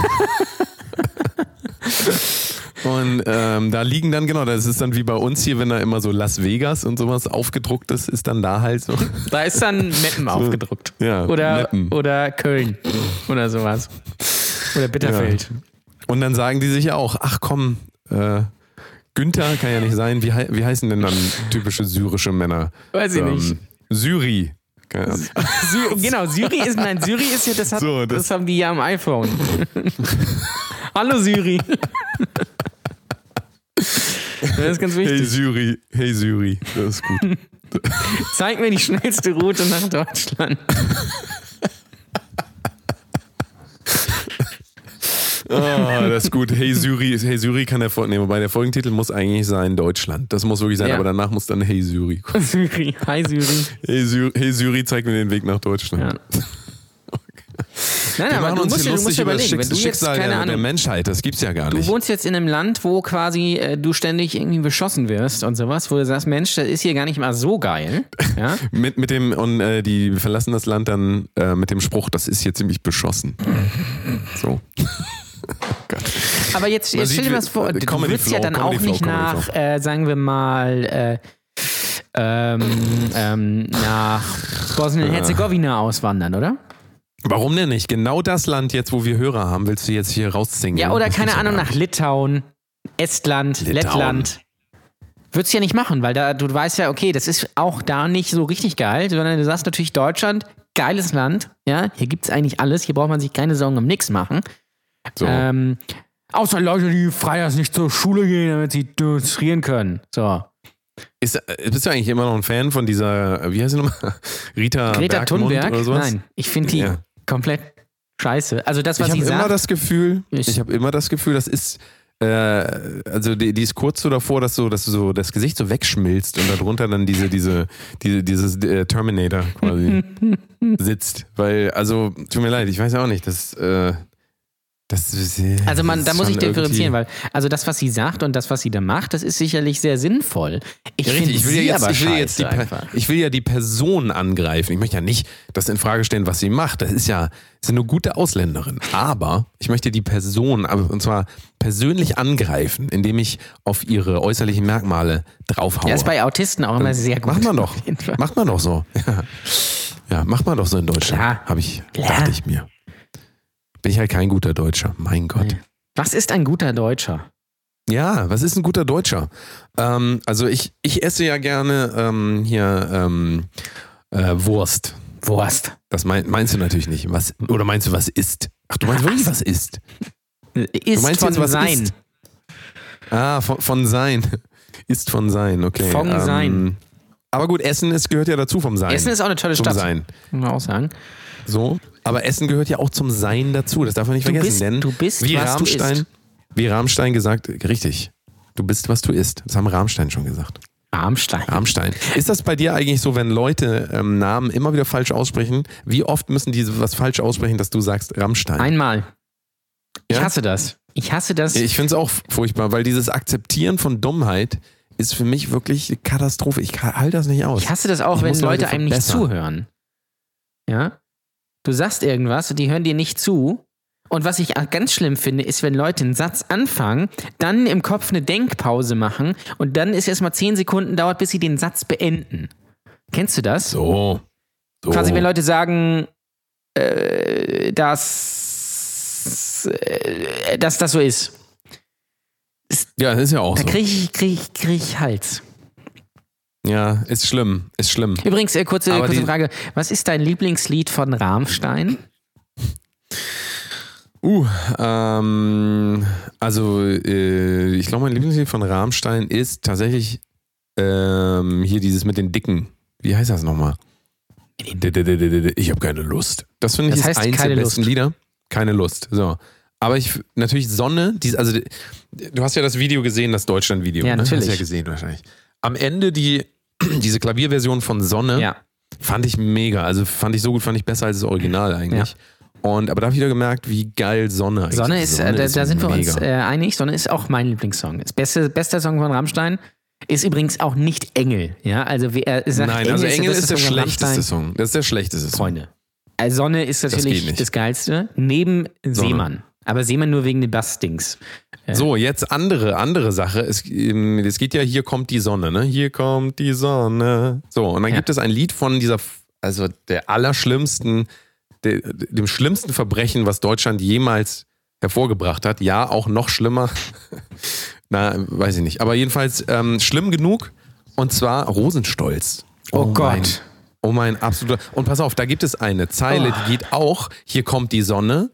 und ähm, da liegen dann, genau, das ist dann wie bei uns hier, wenn da immer so Las Vegas und sowas aufgedruckt ist, ist dann da halt so. Da ist dann Meppen aufgedruckt. Ja, Oder, Meppen. oder Köln. Oder sowas. Oder Bitterfeld. Und dann sagen die sich ja auch, ach komm, äh, Günther kann ja nicht sein. Wie, hei- wie heißen denn dann typische syrische Männer? Weiß ich nicht. Syri. Sy genau, Syri ist, nein, Syri ist ja, das, hat, So, das, das- haben die ja am iPhone. Hallo Syri. Das ist ganz Hey wichtig. Syri, hey Syri, das ist gut. Zeig mir die schnellste Route nach Deutschland. Ah, das ist gut. Hey Syri, hey Syri kann der Folgen, nee, wobei der Folgentitel muss eigentlich sein Deutschland. Das muss wirklich sein, Ja. aber danach muss dann Hey Syri. kommen. Syri. Hi Syri. Hey Syri, hey Syri, zeig mir den Weg nach Deutschland. Ja. Nein, Wir aber machen du uns musst, hier dir- du musst lustig dir über das überlegen, wenn du Schicks- jetzt, Schicksal keine der, der Ahnung, Menschheit. Das gibt's ja gar Du nicht. wohnst jetzt in einem Land, wo quasi äh, du ständig irgendwie beschossen wirst und sowas, wo du sagst, Mensch, das ist hier gar nicht mal so geil. Ja? Mit, mit dem, und äh, die verlassen das Land dann äh, mit dem Spruch, das ist hier ziemlich beschossen. So. Aber jetzt, jetzt stell dir was vor, äh, du Comedy würdest ja Flow, dann Comedy auch Flow, nicht Comedy nach, äh, sagen wir mal, äh, ähm, ähm, nach Bosnien-Herzegowina auswandern, oder? Warum denn nicht? Genau das Land jetzt, wo wir Hörer haben, willst du jetzt hier rauszingen? Ja, oder Das keine ja Ahnung, nach. Litauen, Estland, Litauen. Lettland. Würdest du ja nicht machen, weil da du weißt ja, okay, das ist auch da nicht so richtig geil, sondern du sagst natürlich Deutschland, geiles Land, ja, hier gibt's eigentlich alles, hier braucht man sich keine Sorgen um nichts machen. So. Ähm, außer Leute, die freitags nicht zur Schule gehen, damit sie demonstrieren können. So. Ist, äh, bist du eigentlich immer noch ein Fan von dieser, äh, wie heißt sie nochmal? Rita, Greta Bergmund Thunberg? oder sowas? Nein, ich finde die Ja. komplett scheiße. Also das, was Ich sie habe immer sagt, das Gefühl, ist- ich habe immer das Gefühl, das ist, äh, also die, die ist kurz so davor, dass so, dass so das Gesicht so wegschmilzt und darunter dann diese, diese, diese, dieses Terminator quasi sitzt. Weil, also, tut mir leid, ich weiß ja auch nicht, das, äh, das ist, Also man, da muss ich differenzieren, weil also das, was sie sagt und das, was sie da macht, das ist sicherlich sehr sinnvoll. Ich Ja, richtig. Ich will, ja jetzt, ich, will ja jetzt die, einfach. ich will ja die Person angreifen. Ich möchte ja nicht das in Frage stellen, was sie macht. Das ist ja, ist ja eine gute Ausländerin. Aber ich möchte die Person, aber- und zwar persönlich angreifen, indem ich auf ihre äußerlichen Merkmale draufhaue. Das ist bei Autisten auch immer sehr gut. Macht man doch. Macht man doch so. Ja, ja macht man doch so in Deutschland. Habe ich, Klar. dachte ich mir. Bin ich halt kein guter Deutscher. Mein Gott. Was ist ein guter Deutscher? Ja, was ist ein guter Deutscher? Ähm, also ich, ich esse ja gerne ähm, hier ähm, äh, Wurst. Wurst. Das mein, meinst du natürlich nicht. Was, oder meinst du, was ist? Ach, du meinst wirklich, was ist? Ist meinst von jetzt, was sein. ist? Ah, von, von sein. Ist von Sein, okay. Von Sein. Aber gut, Essen ist, gehört ja dazu vom Sein. Essen ist auch eine tolle zum Stadt. Sein. Muss man auch sagen. So. Aber Essen gehört ja auch zum Sein dazu. Das darf man nicht Du vergessen. bist- denn du bist, wie was du Rammstein, isst. Wie Rammstein gesagt, richtig. Du bist, was du isst. Das haben Rammstein schon gesagt. Rammstein. Rammstein. Ist das bei dir eigentlich so, wenn Leute ähm, Namen immer wieder falsch aussprechen? Wie oft müssen die was falsch aussprechen, dass du sagst Rammstein? Einmal. Ich Ja? hasse das. Ich hasse das. Ich finde es auch furchtbar, weil dieses Akzeptieren von Dummheit ist für mich wirklich eine Katastrophe. Ich halte das nicht aus. Ich hasse das auch, Ich wenn Leute Leute einem nicht zuhören. Ja? Du sagst irgendwas und die hören dir nicht zu. Und was ich auch ganz schlimm finde, ist, wenn Leute einen Satz anfangen, dann im Kopf eine Denkpause machen und dann ist erstmal zehn Sekunden dauert, bis sie den Satz beenden. Kennst du das? so. so. Quasi, wenn Leute sagen, äh, dass, äh, dass das so ist. ja, das ist ja auch Da so. kriege ich, krieg ich, krieg ich Hals. Ja, ist schlimm. Ist schlimm. Übrigens, äh, kurze, kurze Frage. Was ist dein Lieblingslied von Rammstein? Uh, ähm, also äh, ich glaube, mein Lieblingslied von Rammstein ist tatsächlich ähm, hier dieses mit den Dicken. Wie heißt das nochmal? Ich habe keine Lust. Das finde ich Das ist heißt eins der besten Lust. Lieder. Keine Lust. So. Aber ich natürlich Sonne, die, also du hast ja das Video gesehen, das Deutschland-Video. Ja, ne? natürlich. Hast ja gesehen wahrscheinlich. Am Ende die, diese Klavierversion von Sonne Ja. fand ich mega. Also fand ich so gut, fand ich besser als das Original eigentlich. Und aber da habe ich wieder gemerkt, wie geil Sonne eigentlich Sonne ist, äh, da, da sind wir uns mega. äh, einig. Sonne ist auch mein Lieblingssong. Das beste, bester Song von Rammstein ist übrigens auch nicht Engel. Ja, also wer sagt, Nein, also Engel beste ist der schlechteste? Song. Das ist der schlechteste Song. Freunde. Also Sonne ist natürlich nicht. das Geilste. Neben Seemann. Aber Seemann nur wegen den Bassdings. So, jetzt andere, andere Sache. Es, ähm, es geht ja, hier kommt die Sonne, ne? Hier kommt die Sonne. So, und dann Ja. gibt es ein Lied von dieser, also der allerschlimmsten, der, dem schlimmsten Verbrechen, was Deutschland jemals hervorgebracht hat. Ja, auch noch schlimmer. Na, weiß ich nicht. Aber jedenfalls ähm, schlimm genug. Und zwar Rosenstolz. Oh Gott. Mein, oh mein absoluter. Und pass auf, da gibt es eine Zeile, die geht auch, hier kommt die Sonne,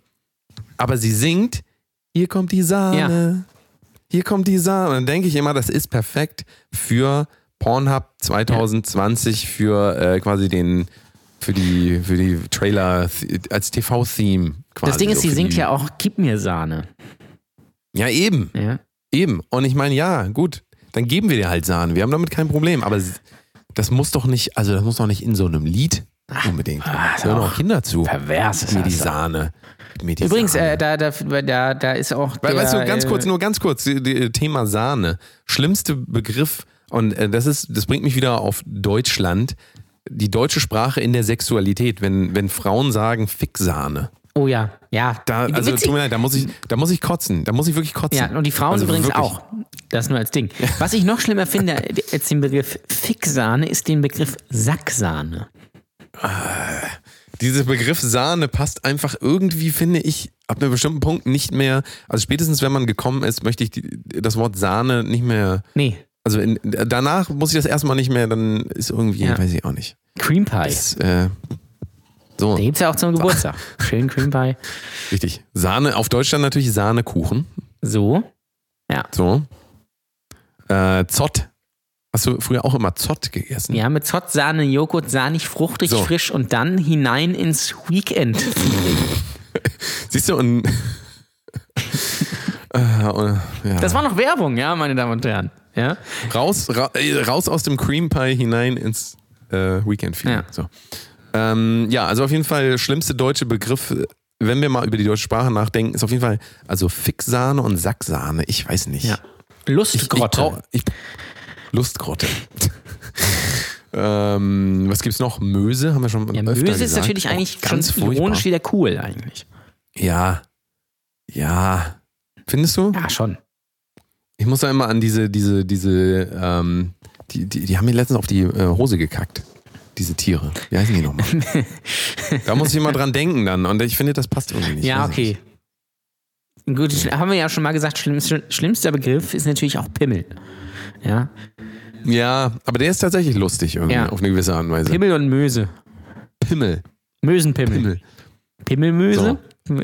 aber sie singt, hier kommt die Sahne. Hier kommt die Sahne. Und dann denke ich immer, das ist perfekt für Pornhub 2020, für äh, quasi den, für die, für die Trailer als TV-Theme quasi. Das Ding ist, sie singt ja auch Gib mir Sahne. Ja, eben. Ja. Eben. Und ich meine, ja, gut, dann geben wir dir halt Sahne. Wir haben damit kein Problem. Aber das muss doch nicht, also das muss doch nicht in so einem Lied unbedingt. ah, Da hören auch Kinder zu. Pervers ist Mir die das. Sahne. Die Übrigens, äh, da, da, da, da ist auch. Der, weißt du, ganz äh, kurz, nur ganz kurz, Thema Sahne. Schlimmste Begriff, und äh, das ist, das bringt mich wieder auf Deutschland. Die deutsche Sprache in der Sexualität, wenn, wenn Frauen sagen Ficksahne. Oh ja, ja. Da, also Witzig. tut mir leid, da muss ich, da muss ich kotzen. Da muss ich wirklich kotzen. Ja, und die Frauen Also übrigens wirklich. auch. Das nur als Ding. Was ich noch schlimmer finde als den Begriff Ficksahne, ist den Begriff Sacksahne. Dieser Begriff Sahne passt einfach irgendwie, finde ich, ab einem bestimmten Punkt nicht mehr. Also spätestens, wenn man gekommen ist, möchte ich die, das Wort Sahne nicht mehr. Nee, Also in, danach muss ich das erstmal nicht mehr, dann ist irgendwie, Ja. weiß ich auch nicht. Cream Pie. Das, äh, so, Den gibt's ja auch zum Geburtstag. Schön Cream Pie. richtig. Sahne, auf Deutschland natürlich Sahnekuchen. So. So. Äh, Zott. Hast du früher auch immer Zott gegessen? Ja, mit Zott, Sahne, Joghurt, sahnig, fruchtig, So. frisch und dann hinein ins Weekend. Siehst du, und. äh, und ja. Das war noch Werbung, ja, meine Damen und Herren. Ja. raus, ra äh, raus aus dem Cream Pie hinein ins äh, Weekend Feeling. Ja. So. Ähm, ja, also auf jeden Fall schlimmste deutsche Begriff, wenn wir mal über die deutsche Sprache nachdenken, ist auf jeden Fall also Fixsahne und Sacksahne. Ich weiß nicht. Ja. Ich, Lustgrotte. Ich brauch, ich, Lustgrotte. ähm, was gibt's noch? Möse haben wir schon ja, Möse ist gesagt. natürlich Auch eigentlich ganz schon ironisch wieder cool eigentlich. Ja. Ja. Findest du? Ja, schon. Ich muss da immer an diese, diese, diese, ähm, die, die, die haben mir letztens auf die äh, Hose gekackt. Diese Tiere. Wie heißen die nochmal? da muss ich immer dran denken dann. Und ich finde, das passt irgendwie nicht. Ja, okay. Gut, haben wir ja schon mal gesagt, schlimmst, schlimmster Begriff ist natürlich auch Pimmel. Ja. Ja, aber der ist tatsächlich lustig irgendwie, Ja. auf eine gewisse Art und Weise. Pimmel und Möse. Pimmel. Mösenpimmel. Pimmel. Pimmelmöse?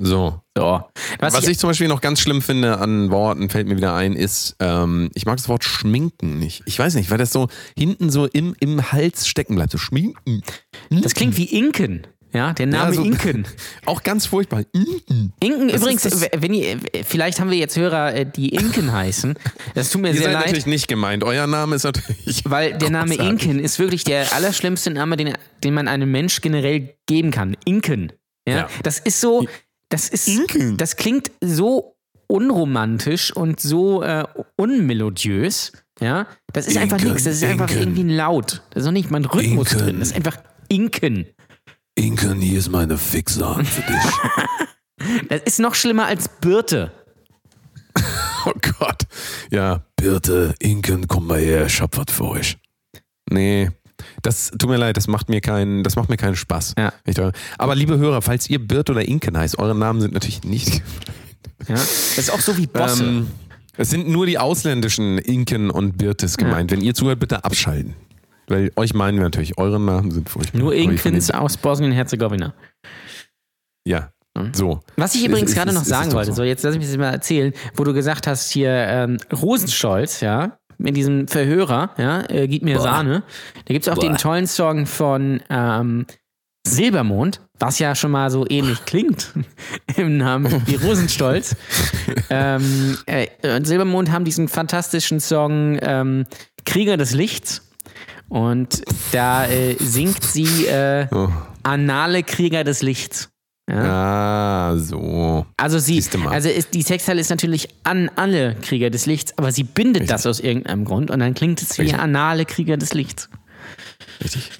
So. So. Was, Was ich, ich zum Beispiel noch ganz schlimm finde an Worten, fällt mir wieder ein, ist, ähm, ich mag das Wort schminken nicht. Ich weiß nicht, weil das so hinten so im, im Hals stecken bleibt. So schminken. das klingt wie Inken. Ja, der Name Ja, so- Inken. Auch ganz furchtbar. Inken Das übrigens, ist wenn ihr, vielleicht haben wir jetzt Hörer, äh, die Inken heißen. Das tut mir Ihr sehr seid leid. natürlich nicht gemeint. Euer Name ist natürlich. Weil der Name. Inken ist wirklich der allerschlimmste Name, den, den man einem Mensch generell geben kann. Inken. Ja? Ja. Das ist so, das ist, Inken. das klingt so unromantisch und so äh, unmelodiös. Ja, das ist einfach Inken, nichts. Das ist einfach Inken. irgendwie ein Laut. Da ist noch nicht mal ein Rhythmus Inken. drin. Das ist einfach Inken. Inken, hier ist meine Fixan für dich. Das ist noch schlimmer als Birte. oh Gott. Ja, Birte, Inken, komm mal her, ich hab was für euch. Nee. Das tut mir leid, das macht mir keinen, das macht mir keinen Spaß. Ja. Aber liebe Hörer, falls ihr Birte oder Inken heißt, eure Namen sind natürlich nicht. Ja? Das ist auch so wie Bosse. Ähm, es sind nur die ausländischen Inken und Birtes gemeint. Wenn ihr zuhört, bitte abschalten. Weil euch meinen wir natürlich, eure Namen sind furchtbar. Nur den- aus Bosnien-Herzegowina. Ja, so. Was ich übrigens ist- gerade ist- noch sagen wollte, so. so jetzt lass mich das mal erzählen, wo du gesagt hast, hier ähm, Rosenstolz, ja, mit diesem Verhörer, ja, äh, gib mir Sahne. Da gibt es auch den tollen Song von ähm, Silbermond, was ja schon mal so ähnlich klingt im Namen wie Rosenstolz. ähm, äh, und Silbermond haben diesen fantastischen Song ähm, Krieger des Lichts. Und da äh, singt sie äh, Oh. Anale Krieger des Lichts. Ah, so. Also sie, also ist, die Textteile ist natürlich an alle Krieger des Lichts, aber sie bindet das aus irgendeinem Grund und dann klingt es wie Richtig. anale Krieger des Lichts. Richtig.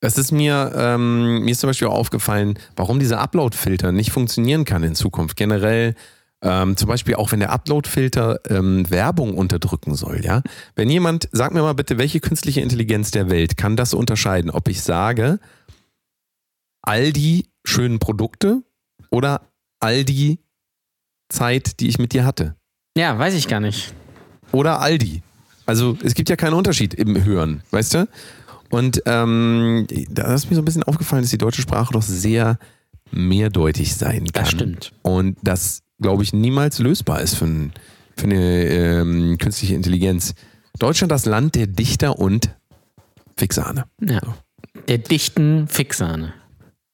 Das ist mir, ähm, mir ist zum Beispiel auch aufgefallen, warum dieser Upload-Filter nicht funktionieren kann in Zukunft. Generell, ähm, zum Beispiel auch wenn der Upload-Filter ähm, Werbung unterdrücken soll, ja. Wenn jemand, sag mir mal bitte, welche künstliche Intelligenz der Welt kann das unterscheiden, ob ich sage, all die schönen Produkte oder all die Zeit, die ich mit dir hatte. Ja, weiß ich gar nicht. Oder Aldi. Also es gibt ja keinen Unterschied im Hören, weißt du? Und ähm, da ist mir so ein bisschen aufgefallen, dass die deutsche Sprache doch sehr mehrdeutig sein kann. Das stimmt. Und das, glaube ich, niemals lösbar ist für, ein, für eine ähm, künstliche Intelligenz. Deutschland das Land der Dichter und Fixane. Ja. Der dichten Fixane.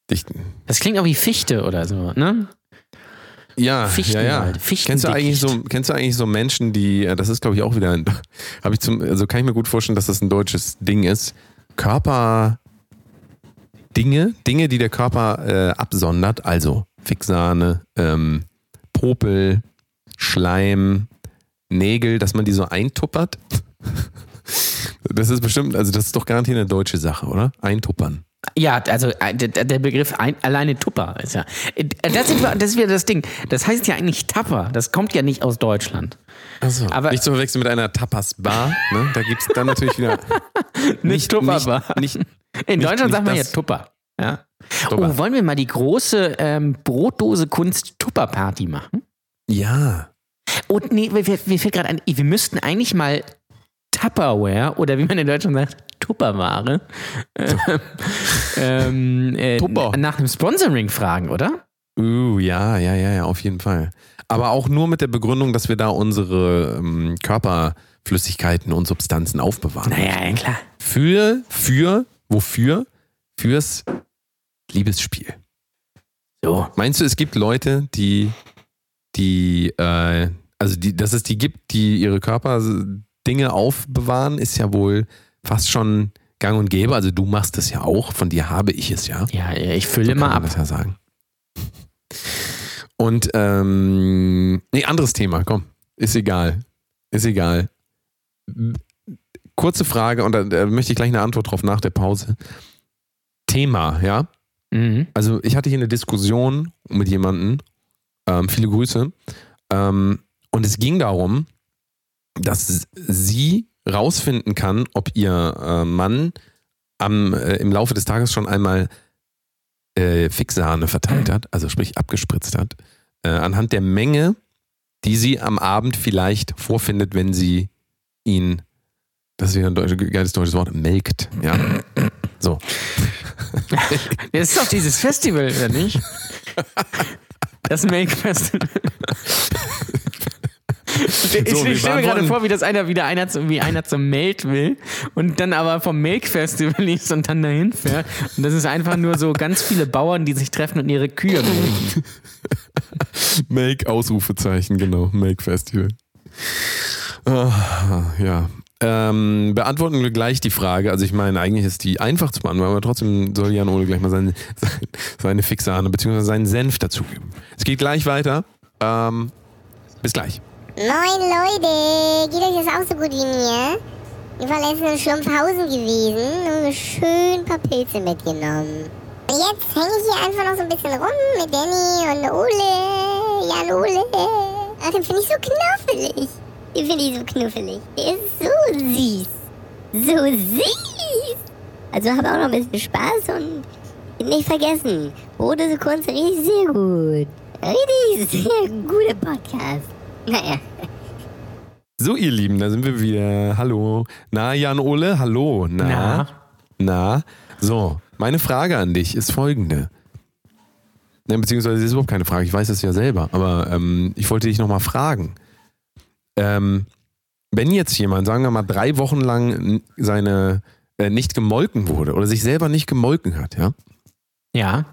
Dichten. Das klingt auch wie Fichte oder so, ne? Ja, ja, ja. Fichtenwald, Kennst du eigentlich so, kennst du eigentlich so Menschen, die, das ist glaube ich auch wieder, ein- habe ich zum, also kann ich mir gut vorstellen, dass das ein deutsches Ding ist. Körper, Dinge, Dinge, die der Körper äh, absondert, also Fixane, ähm, Popel, Schleim, Nägel, dass man die so eintuppert. Das ist bestimmt, also das ist doch garantiert eine deutsche Sache, oder? Eintuppern. Ja, also äh, der, Begriff ein, alleine Tupper ist ja. äh, Das ist, das ist wieder das Ding. Das heißt ja eigentlich Tapper. Das kommt ja nicht aus Deutschland. Also, Aber- nicht zu verwechseln mit einer Tapas-Bar. Ne? Da gibt es dann natürlich wieder nicht, Tupperbar. Nicht, nicht, In Nicht- Deutschland nicht sagt man ja Tupper. Ja. Oh, wollen wir mal die große ähm, Brotdose Kunst Tupper Party machen? ja. Oh, nee, mir, mir mir fällt gerade ein, wir müssten eigentlich mal Tupperware oder wie man in Deutschland sagt, Tupperware ähm, äh, Tupper. nach einem Sponsoring fragen, oder? Uh, ja, ja, ja, ja, auf jeden Fall. Aber auch nur mit der Begründung, dass wir da unsere ähm, Körperflüssigkeiten und Substanzen aufbewahren. Naja, ja, klar. Für, für, wofür? Fürs Liebesspiel. So. Meinst du, es gibt Leute, die, die, äh, also die, dass es die gibt, die ihre Körperdinge aufbewahren, ist ja wohl fast schon gang und gäbe. Also du machst es ja auch, von dir habe ich es ja. Ja, ich fülle So immer ab. das ja sagen. Und, ähm, nee, anderes Thema, komm. Ist egal. Ist egal. Kurze Frage und da, da möchte ich gleich eine Antwort drauf nach der Pause. Thema, ja? Mhm. Also ich hatte hier eine Diskussion mit jemandem, ähm, viele Grüße, ähm, und es ging darum, dass sie rausfinden kann, ob ihr äh, Mann am, äh, im Laufe des Tages schon einmal äh, Fixsahne verteilt hat, also sprich abgespritzt hat, äh, anhand der Menge, die sie am Abend vielleicht vorfindet, wenn sie ihn, das ist wieder ein deutsch, geiles deutsches Wort, melkt. Ja. So. Das ist doch dieses Festival, oder nicht? Das Milk Festival. Ich, So, ich stelle mir gerade vor, wie das einer wieder einer, zum- wie einer zum Meld will und dann aber vom Milk Festival ist und dann dahin fährt. Und das ist einfach nur so ganz viele Bauern, die sich treffen und ihre Kühe melken. Make Ausrufezeichen, genau. Make Festival. Ah, ja. Ähm, beantworten wir gleich die Frage. Also ich meine, eigentlich ist die einfach zu beantworten, aber trotzdem soll Jan Ole gleich mal seine, seine, Fixane bzw. seinen Senf dazugeben. Es geht gleich weiter. Ähm, bis gleich. Moin Leute, geht euch das auch so gut wie mir? Ich war letztens in Schlumpfhausen gewesen und mir schön ein paar Pilze mitgenommen. Und jetzt hänge ich hier einfach noch so ein bisschen rum mit Danny und Ole, Jan Ole. Ach, den finde ich so knuffelig. Den finde ich so knuffelig. Der ist so süß. So süß. Also habe auch noch ein bisschen Spaß und nicht vergessen, Brote Kunst riecht sehr gut. Richtig sehr guter Podcast. Naja. So, ihr Lieben, da sind wir wieder. Hallo. Na, Jan Ole, hallo. Na? Na? So, meine Frage an dich ist folgende. Ne, beziehungsweise es ist überhaupt keine Frage, ich weiß es ja selber, aber ähm, ich wollte dich nochmal fragen. Ähm, wenn jetzt jemand, sagen wir mal, drei Wochen lang seine äh, nicht gemolken wurde oder sich selber nicht gemolken hat, ja? Ja.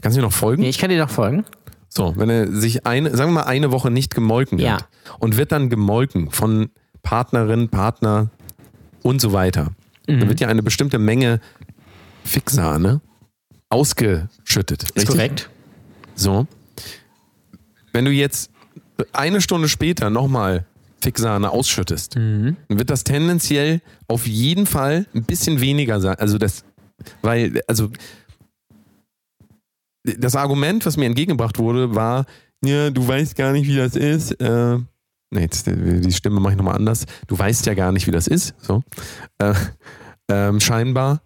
Kannst du mir noch folgen? ja, ich kann dir doch folgen. So, wenn er sich eine, sagen wir mal, eine Woche nicht gemolken Ja. hat und wird dann gemolken von Partnerin, Partner und so weiter, Mhm. dann wird ja eine bestimmte Menge Fixsahne ausgeschüttet. Ist richtig? korrekt. So. Wenn du jetzt eine Stunde später nochmal Fixsahne ausschüttest, Mhm. dann wird das tendenziell auf jeden Fall ein bisschen weniger sein. Also das, weil, also das Argument, was mir entgegengebracht wurde, war, ja, du weißt gar nicht, wie das ist. Äh, nee, jetzt, die Stimme mache ich nochmal anders. Du weißt ja gar nicht, wie das ist. So. Äh, ähm, scheinbar.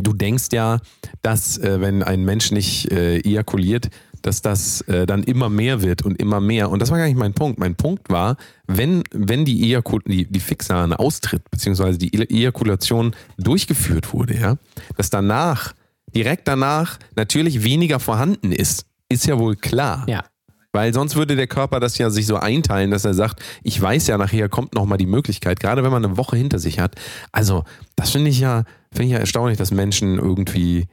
Du denkst ja, dass äh, wenn ein Mensch nicht äh, ejakuliert, dass das äh, dann immer mehr wird und immer mehr. Und das war gar nicht mein Punkt. Mein Punkt war, wenn, wenn die, Ejakul die, die Fixsahne austritt, beziehungsweise die E- Ejakulation durchgeführt wurde, ja, dass danach, direkt danach, natürlich weniger vorhanden ist. Ist ja wohl klar. Ja. Weil sonst würde der Körper das ja sich so einteilen, dass er sagt, ich weiß ja, nachher kommt nochmal die Möglichkeit, gerade wenn man eine Woche hinter sich hat. Also, das finde ich ja, finde ich ja erstaunlich, dass Menschen irgendwie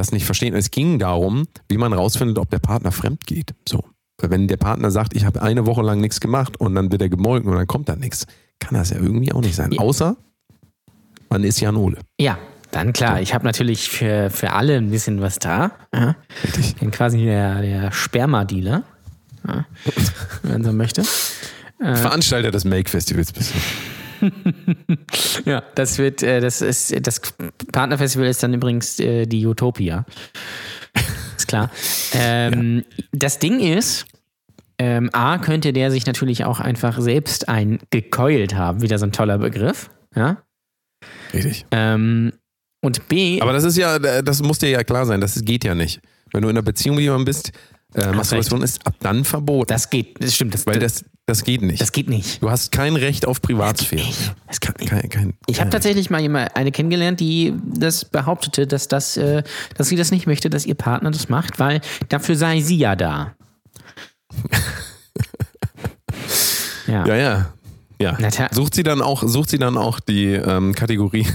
das nicht verstehen. Es ging darum, wie man rausfindet, ob der Partner fremd geht. So. Wenn der Partner sagt, ich habe eine Woche lang nichts gemacht und dann wird er gemolken und dann kommt da nichts, kann das ja irgendwie auch nicht sein. Außer man ist Janole. Ja, dann klar. Ich habe natürlich für, für alle ein bisschen was da. Ja. Richtig. Ich bin quasi der, der Sperma-Dealer. Ja. Wenn man so möchte. Veranstalter des Make-Festivals bist du. Ja, das wird, äh, das ist, das Partnerfestival ist dann übrigens äh, die Utopia. Ist klar. Ähm, Das Ding ist, ähm, A, könnte der sich natürlich auch einfach selbst eingekeult haben, wieder so ein toller Begriff. Ja. Richtig. Ähm, und B, Aber das ist ja, das muss dir ja klar sein, das geht ja nicht. Wenn du in einer Beziehung mit jemandem bist, äh, Masturbation ist ab dann verboten. das geht, das stimmt, das, weil das, das geht nicht. das geht nicht. du hast kein Recht auf Privatsphäre. Das geht nicht. Kein, kein, Ich habe tatsächlich mal jemand, eine kennengelernt, die das behauptete, dass, das, äh, dass sie das nicht möchte, dass ihr Partner das macht, weil dafür sei sie ja da. ja. Ja, ja. Ja. Sucht sie dann auch, sucht sie dann auch die ähm, Kategorie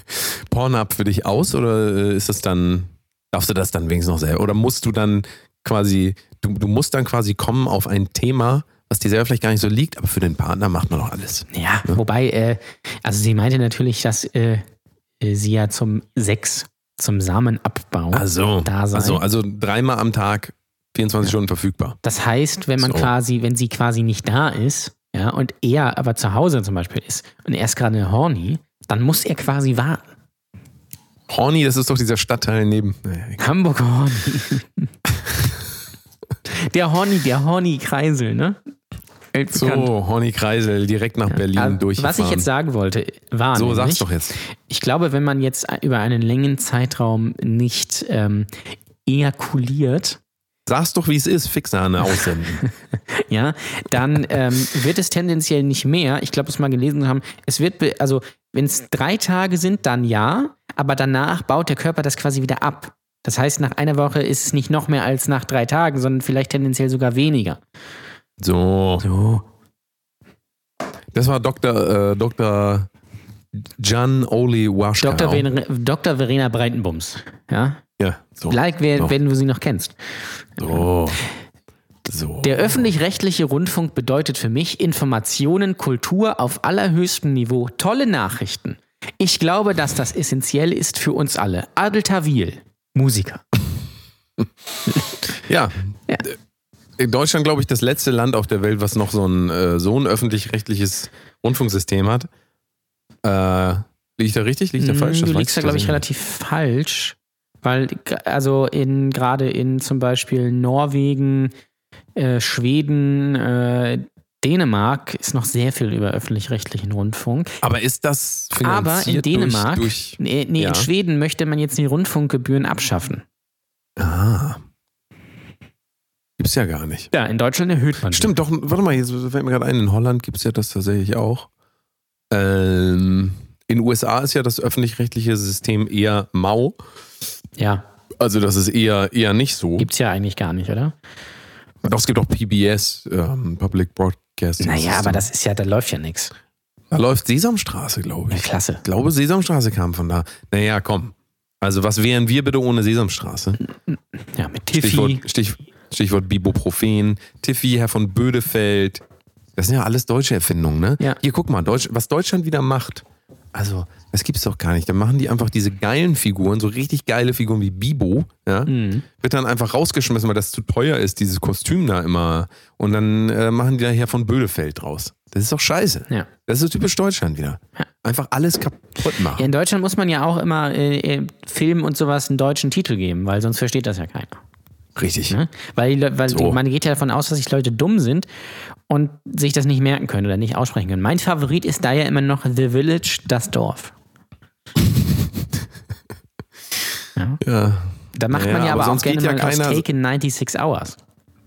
Pornhub für dich aus oder äh, ist das dann, darfst du das dann wenigstens noch selber? Oder musst du dann quasi, du, du musst dann quasi kommen auf ein Thema, was dir selber vielleicht gar nicht so liegt, aber für den Partner macht man doch alles. Ja, wobei, äh, also sie meinte natürlich, dass äh, äh, sie ja zum Sex, zum Samenabbau Also, da sei. also, also dreimal am Tag, 24 Stunden verfügbar. Das heißt, wenn man So. quasi, wenn sie quasi nicht da ist, ja, und er aber zu Hause zum Beispiel ist und er ist gerade horny, dann muss er quasi warten. Horny, das ist doch dieser Stadtteil neben. Nee, Hamburg Horny. der Horny, der Horny-Kreisel, ne? Weltbekannt. So, Horny Kreisel, direkt nach Berlin Also, durchgefahren. was ich jetzt sagen wollte, war So, sag's doch jetzt. ich glaube, wenn man jetzt über einen längeren Zeitraum nicht ähm, ejakuliert, Sag's doch, wie es ist, Fixsahne aussenden. ja, dann ähm, wird es tendenziell nicht mehr. Ich glaube, das mal gelesen haben. Es wird, also wenn es drei Tage sind, dann ja, aber danach baut der Körper das quasi wieder ab. Das heißt, nach einer Woche ist es nicht noch mehr als nach drei Tagen, sondern vielleicht tendenziell sogar weniger. So. So. Das war Dr. Äh, Dr. Jan Oli Waschkau. Dr. Ver Dr. Verena Breitenbums. Ja? Ja, so. Like, wer, So. wenn du sie noch kennst. So. So. Der öffentlich-rechtliche Rundfunk bedeutet für mich Informationen, Kultur auf allerhöchstem Niveau, tolle Nachrichten. Ich glaube, dass das essentiell ist für uns alle. Adel Tawil, Musiker. Ja. Ja. In Deutschland, glaube ich, das letzte Land auf der Welt, was noch so ein, äh, so ein öffentlich-rechtliches Rundfunksystem hat. Äh, liege ich da richtig? Liege ich da falsch? Mm, Das Du liegst da, glaube ich, nicht. relativ falsch. Weil, also in gerade in zum Beispiel Norwegen, äh, Schweden, äh, Dänemark ist noch sehr viel über öffentlich-rechtlichen Rundfunk. Aber ist das Aber in finanziert Dänemark, Durch, durch nee, nee Ja. in Schweden möchte man jetzt die Rundfunkgebühren abschaffen. ah. Gibt's ja gar nicht. Ja, in Deutschland erhöht man. Stimmt, doch, warte mal, jetzt fällt mir gerade ein, in Holland gibt es ja das tatsächlich auch. Ähm, in den USA ist ja das öffentlich-rechtliche System eher mau. Ja, Also das ist eher, eher nicht so. gibt's ja eigentlich gar nicht, oder? Doch, es gibt auch PBS, ähm, Public Broadcasting Naja, System. aber das ist ja, da läuft ja nichts. Da läuft Sesamstraße, glaube Ja, ich. klasse. Ich glaube, Sesamstraße kam von da. Naja, komm. Also was wären wir bitte ohne Sesamstraße? Ja, mit Tiffy. Stichwort, Stich, Stichwort Bibuprofen, Tiffy, Herr von Bödefeld. Das sind ja alles deutsche Erfindungen, ne? Ja. Hier, guck mal, Deutsch, was Deutschland wieder macht. Also, das gibt's doch gar nicht. Dann machen die einfach diese geilen Figuren, so richtig geile Figuren wie Bibo, ja? Mhm. Wird dann einfach rausgeschmissen, weil das zu teuer ist, dieses Kostüm da immer. Und dann äh, machen die da Herr von Bödefeld draus. Das ist doch scheiße. Ja. Das ist so typisch Deutschland wieder. Einfach alles kaputt machen. Ja, in Deutschland muss man ja auch immer äh, äh, Filmen und sowas einen deutschen Titel geben, weil sonst versteht das ja keiner. Richtig. Ne? Weil, weil So. man geht ja davon aus, dass sich Leute dumm sind und sich das nicht merken können oder nicht aussprechen können. Mein Favorit ist da ja immer noch The Village, das Dorf. Ja. Da macht Ja, man ja aber aber, auch gerne ja mal aus keiner- Take in 96 Hours.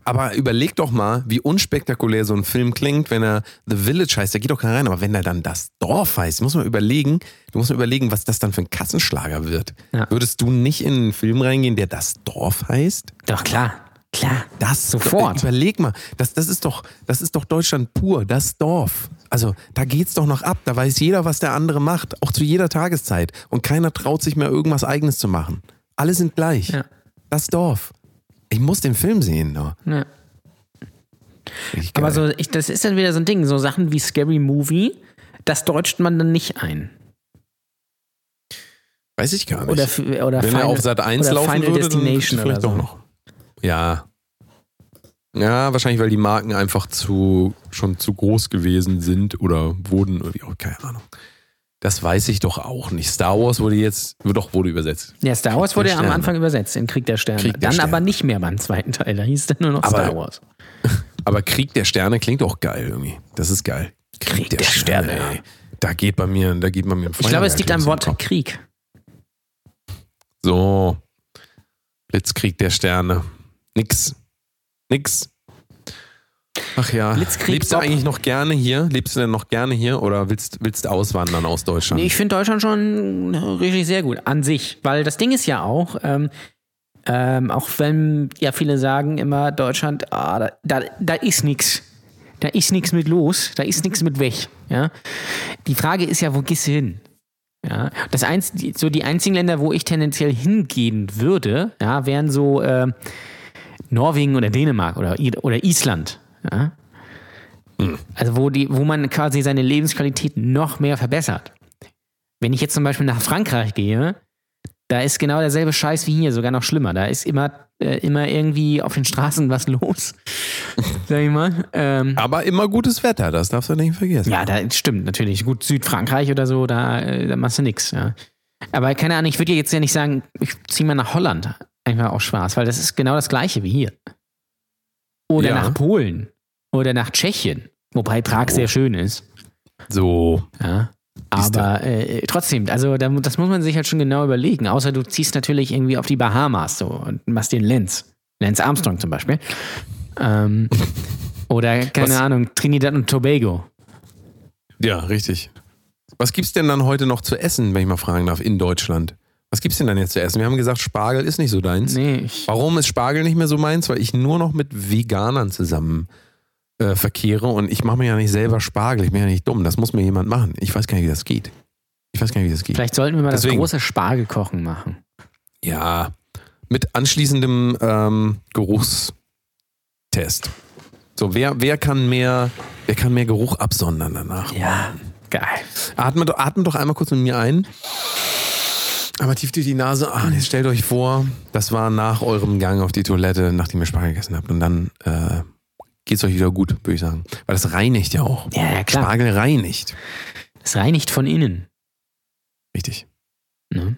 Aber überleg doch mal, wie unspektakulär so ein Film klingt, wenn er The Village heißt. Da geht doch keiner rein. Aber wenn er dann das Dorf heißt, muss man überlegen, du musst mal überlegen, was das dann für ein Kassenschlager wird. Ja. Würdest du nicht in einen Film reingehen, der das Dorf heißt? Doch, klar. Klar. Das Sofort. Äh, Überleg mal, das, das, ist doch, das ist doch Deutschland pur, das Dorf. Also da geht's doch noch ab. Da weiß jeder, was der andere macht, auch zu jeder Tageszeit. Und keiner traut sich mehr irgendwas Eigenes zu machen. Alle sind gleich. Ja. Das Dorf. Ich muss den Film sehen. No. Ja. Aber so, ich, das ist dann wieder so ein Ding, so Sachen wie Scary Movie, das deutscht man dann nicht ein. Weiß ich gar nicht. Oder, oder Wenn Final, er auf Sat 1 oder laufen Final würde, Destination dann vielleicht oder so. doch noch. Ja. Ja, wahrscheinlich, weil die Marken einfach zu schon zu groß gewesen sind oder wurden, irgendwie auch keine Ahnung. Das weiß ich doch auch nicht. Star Wars wurde jetzt, doch, wurde übersetzt. Ja, Star Wars wurde ja am Sterne. Anfang übersetzt in Krieg der Sterne. Krieg der dann Sterne. aber nicht mehr beim zweiten Teil. Da hieß es dann nur noch Aber- Star Wars. Aber Krieg der Sterne klingt auch geil irgendwie. Das ist geil. Krieg der Sterne. ey. Da geht bei mir, da geht bei mir ein Ich glaube, es liegt am Wort. Krieg. So. Blitzkrieg der Sterne. Nix. Nix. Ach ja. Blitzkrieg Lebst du Bob. eigentlich noch gerne hier? Lebst du denn noch gerne hier oder willst, willst du auswandern aus Deutschland? Nee, ich finde Deutschland schon richtig sehr gut an sich, weil das Ding ist ja auch, ähm, ähm, auch wenn ja viele sagen immer, Deutschland, ah, da, da, da ist nichts. Da ist nichts mit los, da ist nichts mit weg. Ja? Die Frage ist ja, wo gehst du hin? Ja, das eins, so die einzigen Länder, wo ich tendenziell hingehen würde, ja, wären so äh, Norwegen oder Dänemark oder, oder Island. Ja? Also wo, die, wo man quasi seine Lebensqualität noch mehr verbessert. Wenn ich jetzt zum Beispiel nach Frankreich gehe, da ist genau derselbe Scheiß wie hier, sogar noch schlimmer. Da ist immer, äh, immer irgendwie auf den Straßen was los. Sag ich mal. Ähm, Aber immer gutes Wetter, das darfst du nicht vergessen. ja, da stimmt natürlich. Gut, Südfrankreich oder so, da, äh, da machst du nix. Ja. Aber keine Ahnung, ich würde jetzt ja nicht sagen, ich ziehe mal nach Holland. Einfach aus Spaß, weil das ist genau das gleiche wie hier. Oder Ja. nach Polen. Oder nach Tschechien. Wobei Prag sehr schön ist. So. Ja. Aber äh, trotzdem, also da, das muss man sich halt schon genau überlegen. Außer du ziehst natürlich irgendwie auf die Bahamas so und machst den Lenz. Lenz Armstrong zum Beispiel. Ähm, oder, keine Was- Ahnung, Trinidad und Tobago. Ja, richtig. Was gibt's denn dann heute noch zu essen, wenn ich mal fragen darf, in Deutschland? Was gibt's denn dann jetzt zu essen? Wir haben gesagt, Spargel ist nicht so deins. Nee, Warum ist Spargel nicht mehr so meins? Weil ich nur noch mit Veganern zusammen äh, verkehre und ich mache mir ja nicht selber Spargel. Ich bin ja nicht dumm. Das muss mir jemand machen. Ich weiß gar nicht, wie das geht. Ich weiß gar nicht, wie das geht. vielleicht sollten wir mal Deswegen. das große Spargelkochen machen. Ja, mit anschließendem ähm, Geruchstest. So, wer, wer kann mehr, wer kann mehr Geruch absondern danach? Ja, geil. Atmet, doch- atmet doch einmal kurz mit mir ein. Einmal tief durch die Nase. Ah, jetzt stellt euch vor, das war nach eurem Gang auf die Toilette, nachdem ihr Spargel gegessen habt. Und dann äh, geht's euch wieder gut, würde ich sagen. Weil das reinigt ja auch. Ja, ja, klar. Spargel reinigt. Das reinigt von innen. Richtig. Ne?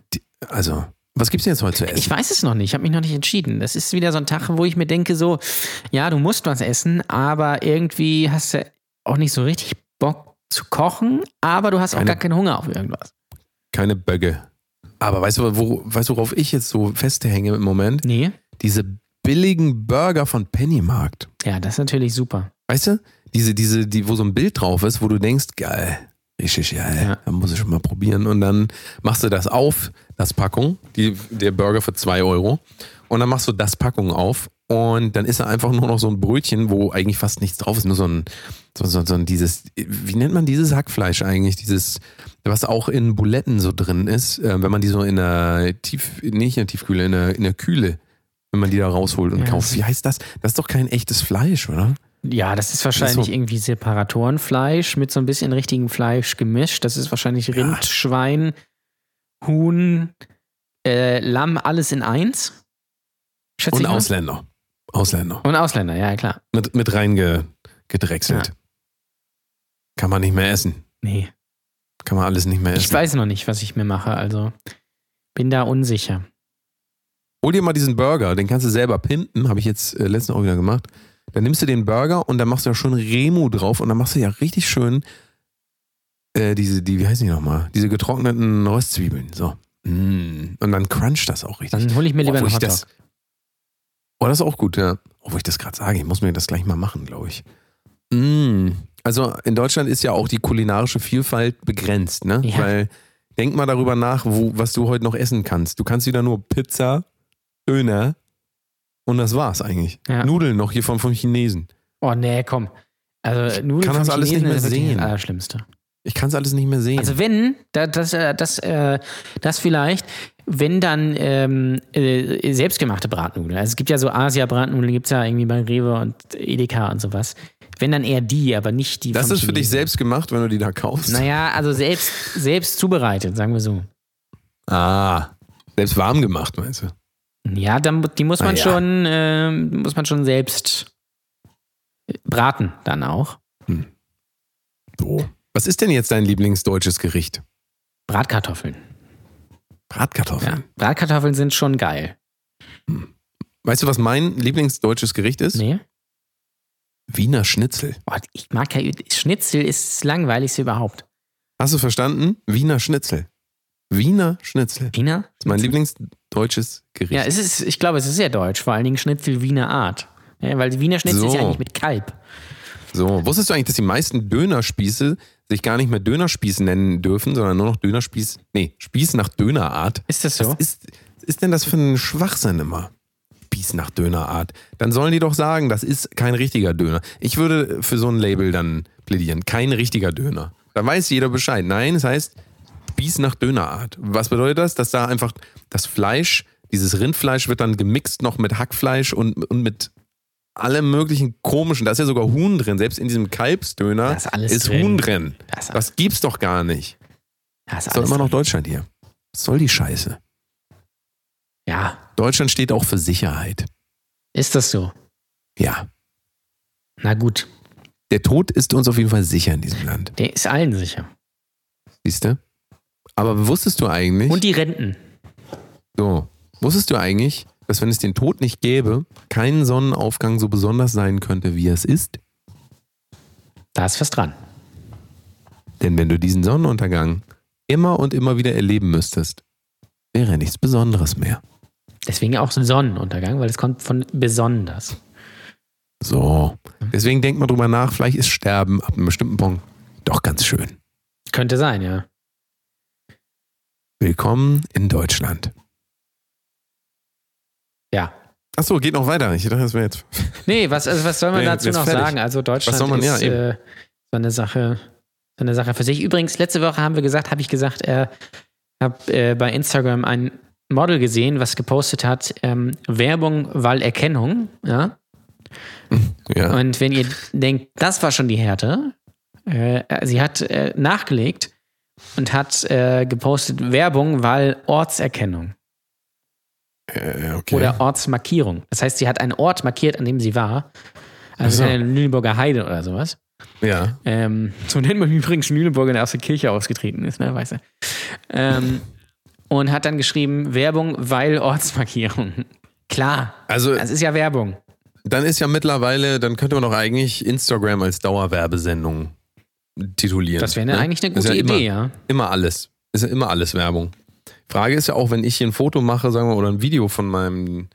Also, was gibt's denn jetzt heute zu essen? Ich weiß es noch nicht, ich habe mich noch nicht entschieden. Das ist wieder so ein Tag, wo ich mir denke, so, ja, du musst was essen, aber irgendwie hast du auch nicht so richtig Bock zu kochen, aber du hast auch Keine- gar keinen Hunger auf irgendwas. Keine Bögge. Aber weißt du, wo, weißt du, worauf ich jetzt so festhänge im Moment? Nee? Diese billigen Burger von Pennymarkt. Ja, das ist natürlich super. Weißt du? Diese, diese, die, wo so ein Bild drauf ist, wo du denkst, geil, richtig geil, Ja. da muss ich schon mal probieren. Und dann machst du das auf, das Packung, die, der Burger für 2 Euro. Und dann machst du das Packung auf und dann ist da einfach nur noch so ein Brötchen, wo eigentlich fast nichts drauf ist. Nur so ein, so, so, so ein dieses, wie nennt man dieses Hackfleisch eigentlich? Dieses, was auch in Buletten so drin ist, äh, wenn man die so in der Tief, nicht in der Tiefkühle, in der, in der Kühle, wenn man die da rausholt und Ja, kauft. das- Wie heißt das? Das ist doch kein echtes Fleisch, oder? Ja, das ist wahrscheinlich so- irgendwie Separatorenfleisch mit so ein bisschen richtigem Fleisch gemischt. Das ist wahrscheinlich Rind, Schwein, Huhn, äh, Lamm, alles in eins. Schätze Und ich mal. Ausländer. Ausländer. Und Ausländer, ja klar. Mit, mit reingedrechselt. Ja. Kann man nicht mehr essen. Nee. Kann man alles nicht mehr essen. Ich weiß noch nicht, was ich mir mache, also bin da unsicher. Hol dir mal diesen Burger, den kannst du selber pimpen, habe ich jetzt äh, letztens auch wieder gemacht. Dann nimmst du den Burger und dann machst du ja schön Remu drauf und dann machst du ja richtig schön äh, diese, die, wie heißen die nochmal? Diese getrockneten Röstzwiebeln. So. Mm. Und dann cruncht das auch richtig. Dann hole ich mir lieber Boah, einen ich das, Hotdog. Oh, das ist auch gut, ja. Obwohl ich das gerade sage, ich muss mir das gleich mal machen, glaube ich. Mm. Also in Deutschland ist ja auch die kulinarische Vielfalt begrenzt, ne? Ja. Weil denk mal darüber nach, wo, was du heute noch essen kannst. Du kannst wieder nur Pizza, Döner und das war's eigentlich. Ja. Nudeln noch hier vom, vom Chinesen. Oh nee, komm. Also Nudeln kann das alles nicht Chinesen mehr ist wirklich sehen. Das Allerschlimmste. Ich kann es alles nicht mehr sehen. Also wenn, da- das, äh, das, äh, das vielleicht, wenn dann ähm, äh, selbstgemachte Bratnudeln. Also es gibt ja so Asia-Bratnudeln, gibt es ja irgendwie bei Rewe und Edeka und sowas. Wenn dann eher die, aber nicht die das ist für dich Chinesen. selbst gemacht, wenn du die da kaufst. Naja, also selbst, selbst zubereitet, sagen wir so. Ah, selbst warm gemacht, meinst du? Ja, dann, die muss man Ah, ja. schon, ähm, muss man schon selbst braten dann auch. So. Was ist denn jetzt dein Lieblingsdeutsches Gericht? Bratkartoffeln. Bratkartoffeln. Ja, Bratkartoffeln sind schon geil. Weißt du, was mein Lieblingsdeutsches Gericht ist? Nee? Wiener Schnitzel. Oh, ich mag ja, Schnitzel ist das langweiligste überhaupt. Hast du verstanden? Wiener Schnitzel. Wiener Schnitzel. Wiener? ist mein Lieblingsdeutsches Gericht. Ja, es ist, ich glaube, es ist sehr deutsch, vor allen Dingen Schnitzel Wiener Art. Ja, weil Wiener Schnitzel ist ja So. eigentlich mit Kalb. So, wusstest du eigentlich, dass die meisten Dönerspieße sich gar nicht mehr Dönerspieß nennen dürfen, sondern nur noch Dönerspieß, nee, Spieß nach Dönerart? Ist das so? Was ist, ist denn das für ein Schwachsinn immer? Spieß nach Dönerart. Dann sollen die doch sagen, das ist kein richtiger Döner. Ich würde für so ein Label dann plädieren. Kein richtiger Döner. Da weiß jeder Bescheid. Nein, es heißt Spieß nach Dönerart. Was bedeutet das? Dass da einfach das Fleisch, dieses Rindfleisch wird dann gemixt noch mit Hackfleisch und, und mit allem möglichen komischen. Da ist ja sogar Huhn drin. Selbst in diesem Kalbsdöner ist ist drin. Huhn drin. Da ist, Das gibt's doch gar nicht. da ist Das soll alles immer noch. Deutschland hier. Was soll die Scheiße? Ja, Deutschland steht auch für Sicherheit. ist das so? Ja. Na gut, Der Tod ist uns auf jeden Fall sicher in diesem Land. der ist allen sicher. Siehst du? Aber wusstest du eigentlich, Und die Renten. so, wusstest du eigentlich, dass wenn es den Tod nicht gäbe, kein Sonnenaufgang so besonders sein könnte, wie es ist? Da ist was dran. Denn wenn du diesen Sonnenuntergang immer und immer wieder erleben müsstest, wäre nichts Besonderes mehr. Deswegen auch Sonnenuntergang, weil es kommt von besonders. So. Deswegen denkt mal drüber nach, vielleicht ist Sterben ab einem bestimmten Punkt doch ganz schön. Könnte sein, ja. Willkommen in Deutschland. Ja. Achso, geht noch weiter. Ich dachte, das wäre jetzt. Nee, was, also was soll man Nee, dazu noch fertig. sagen? Also Deutschland man- ist ja, äh, so eine Sache, so eine Sache für sich. Übrigens, letzte Woche haben wir gesagt, habe ich gesagt, äh, habe äh, bei Instagram ein Model gesehen, was gepostet hat, ähm, Werbung, weil Erkennung, ja. Ja. Und wenn ihr denkt, das war schon die Härte, äh, sie hat äh, nachgelegt und hat äh, gepostet Werbung, weil Ortserkennung Äh, okay. oder Ortsmarkierung. Das heißt, sie hat einen Ort markiert, an dem sie war. Also so. eine Lüneburger Heide oder sowas. ja. Ähm, so nennt man übrigens Lüneburger, der aus der Kirche ausgetreten ist, ne, weißt du. Ähm, und hat dann geschrieben, Werbung, weil Ortsmarkierung. Klar, Also, das ist ja Werbung. dann ist ja mittlerweile, dann könnte man doch eigentlich Instagram als Dauerwerbesendung titulieren. Das wäre ne? eigentlich eine gute ja immer, Idee, ja. Immer alles. Ist ja immer alles Werbung. Frage ist ja auch, wenn ich hier ein Foto mache, sagen wir, oder ein Video von meinem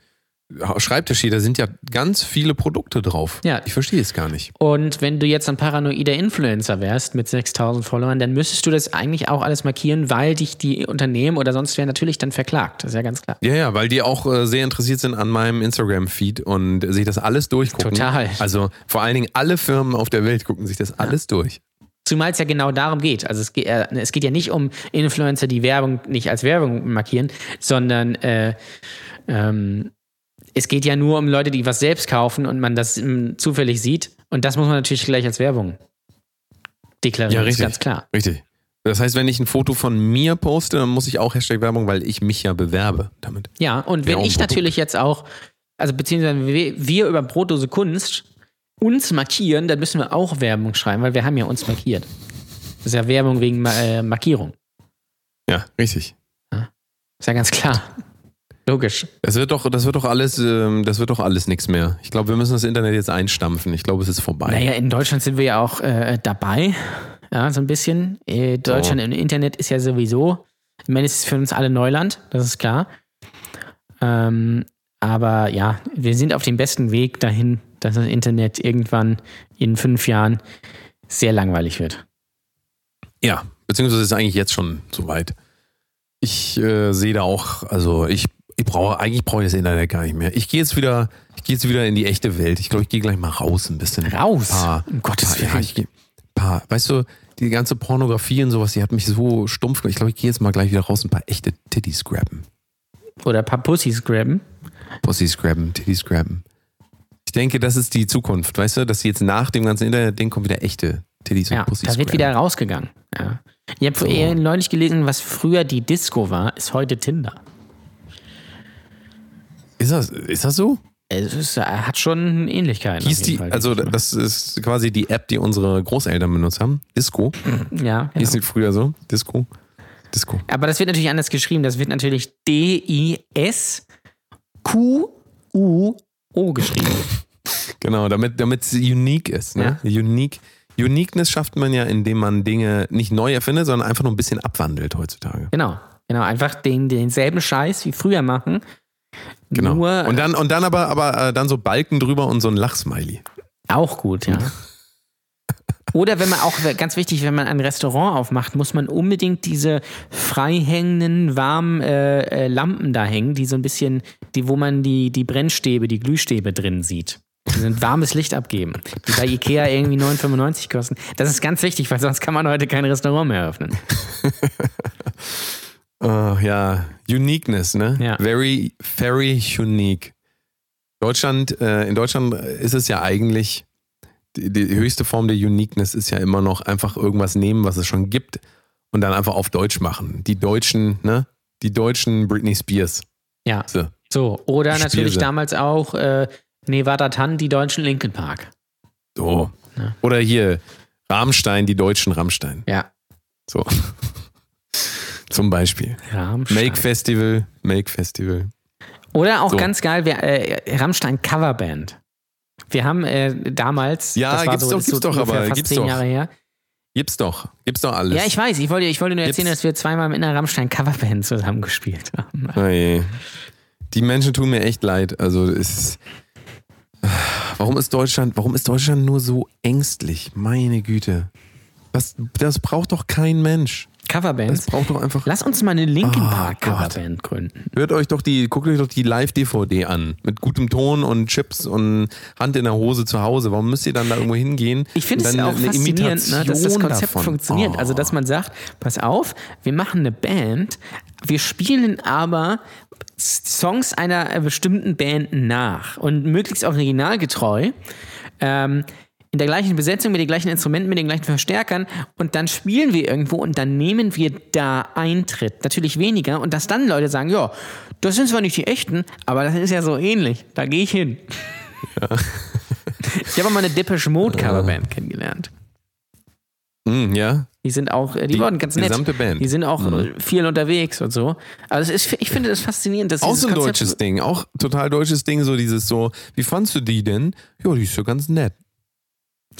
Schreibtisch hier, da sind ja ganz viele Produkte drauf. Ja. Ich verstehe es gar nicht. Und wenn du jetzt ein paranoider Influencer wärst mit 6000 Followern, dann müsstest du das eigentlich auch alles markieren, weil dich die Unternehmen oder sonst wer natürlich dann verklagt. Das ist ja ganz klar. Ja, ja, weil die auch äh, sehr interessiert sind an meinem Instagram-Feed und sich das alles durchgucken. Total. Also vor allen Dingen alle Firmen auf der Welt gucken sich das alles durch. Zumal es ja genau darum geht. Also es geht, äh, es geht ja nicht um Influencer, die Werbung nicht als Werbung markieren, sondern äh, ähm, es geht ja nur um Leute, die was selbst kaufen und man das ähm, zufällig sieht. Und das muss man natürlich gleich als Werbung deklarieren. Ja, ist richtig. ganz klar. Richtig. Das heißt, wenn ich ein Foto von mir poste, dann muss ich auch Hashtag Werbung, weil ich mich ja bewerbe damit. Ja, und wenn ich natürlich jetzt auch, also beziehungsweise wir, wir über Brotdose Kunst uns markieren, dann müssen wir auch Werbung schreiben, weil wir haben ja uns markiert. Das ist ja Werbung wegen äh, Markierung. Ja, richtig. Ist ja ganz klar. Logisch. Das wird doch, das wird doch alles, ähm, das wird doch alles nichts mehr. Ich glaube, wir müssen das Internet jetzt einstampfen. Ich glaube, es ist vorbei. Naja, in Deutschland sind wir ja auch äh, dabei. Ja, so ein bisschen. Äh, Deutschland im Internet ist ja sowieso, ich meine, es ist für uns alle Neuland, das ist klar. Ähm, aber ja, wir sind auf dem besten Weg dahin, dass das Internet irgendwann in fünf Jahren sehr langweilig wird. Ja, beziehungsweise ist eigentlich jetzt schon soweit. Ich äh, sehe da auch, also ich, ich brauche, eigentlich brauche ich das Internet gar nicht mehr. Ich gehe jetzt wieder, ich gehe jetzt wieder in die echte Welt. Ich glaube, ich gehe gleich mal raus ein bisschen. Raus? Paar, Um Gottes paar, ja, Willen. ich gehe, paar, weißt du, die ganze Pornografie und sowas, die hat mich so stumpf gemacht. Ich glaube, ich gehe jetzt mal gleich wieder raus und ein paar echte Titties grabben. Oder ein paar Pussys grabben. Pussys grabben, Titties grabben. Ich denke, das ist die Zukunft, weißt du, dass jetzt nach dem ganzen Internet-Ding kommen wieder echte Titties Ja, und Pussys da wird wieder rausgegangen. Ja. Ich habe eher neulich gelesen, was früher die Disco war, ist heute Tinder. Ist das, ist das so? Es ist, äh, hat schon Ähnlichkeiten. Hieß die, Fall, also das ist quasi die App, die unsere Großeltern benutzt haben. Disco. mal. ja, Hieß genau. die früher so? Disco. Disco. Aber das wird natürlich anders geschrieben. Das wird natürlich D-I-S-Q-U-O geschrieben. Genau, damit es unique ist. Ne? Unique. Uniqueness schafft man ja, indem man Dinge nicht neu erfindet, sondern einfach nur ein bisschen abwandelt heutzutage. Genau. Genau, einfach den, denselben Scheiß wie früher machen. Genau. Nur und dann und dann aber aber äh, dann so Balken drüber und so ein Lachsmiley. auch gut, ja. Oder wenn man auch, ganz wichtig, wenn man ein Restaurant aufmacht, muss man unbedingt diese freihängenden, warmen äh, äh, Lampen da hängen, die so ein bisschen, die, wo man die, die Brennstäbe, die Glühstäbe drin sieht. Die sind warmes Licht abgeben. Die bei Ikea irgendwie 9,95 kosten. Das ist ganz wichtig, weil sonst kann man heute kein Restaurant mehr öffnen. Oh, ja, Uniqueness, ne? Ja. Very, very unique. Deutschland, äh, in Deutschland ist es ja eigentlich, die, die höchste Form der Uniqueness ist ja immer noch einfach irgendwas nehmen, was es schon gibt und dann einfach auf Deutsch machen. Die deutschen, ne? Die deutschen Britney Spears. Ja. So. So, oder Spiel natürlich damals auch äh, Nevada Tan, die deutschen Linkin Park. so. Ja. Oder hier, Rammstein, die deutschen Rammstein. Ja. So. Zum Beispiel. Rammstein. Make Festival, Make Festival. Oder auch So. ganz geil, wir, äh, Rammstein Coverband. Wir haben äh, damals, Ja, das war gibt's so, doch, gibt's so doch, aber fast gibt's zehn doch. Jahre her. Gibt's doch. Gibt's doch alles. Ja, ich weiß, ich wollte, ich wollte nur erzählen, Gibt's- dass wir zweimal mit einer Rammstein Coverband zusammengespielt haben. Oh. Die Menschen tun mir echt leid. Also es ist, warum ist Deutschland, warum ist Deutschland nur so ängstlich? Meine Güte. Das, das braucht doch kein Mensch. Coverbands. Braucht doch einfach. Lass uns mal eine Linkin Oh Park. Coverband gründen. Hört euch doch die, guckt euch doch die Live-DVD an. Mit gutem Ton und Chips und Hand in der Hose zu Hause. Warum müsst ihr dann da irgendwo hingehen? Ich finde es dann auch faszinierend, ne, dass das Konzept davon? funktioniert. Oh. Also, dass man sagt, pass auf, wir machen eine Band, wir spielen aber Songs einer bestimmten Band nach und möglichst originalgetreu. Ähm, in der gleichen Besetzung, mit den gleichen Instrumenten, mit den gleichen Verstärkern und dann spielen wir irgendwo und dann nehmen wir da Eintritt. Natürlich weniger und dass dann Leute sagen, ja, das sind zwar nicht die echten, aber das ist ja so ähnlich, da gehe ich hin. ich habe mal eine Depeche Mode Coverband kennengelernt. Mm, ja, Die sind auch, äh, die, Die waren ganz nett. gesamte Band. Mhm. Die sind auch äh, viel unterwegs und so. Also ist, ich finde das faszinierend, dass auch so ein Konzept- deutsches Ding. Auch total deutsches Ding. So dieses so, wie fandst du die denn? Ja, die ist ja ganz nett.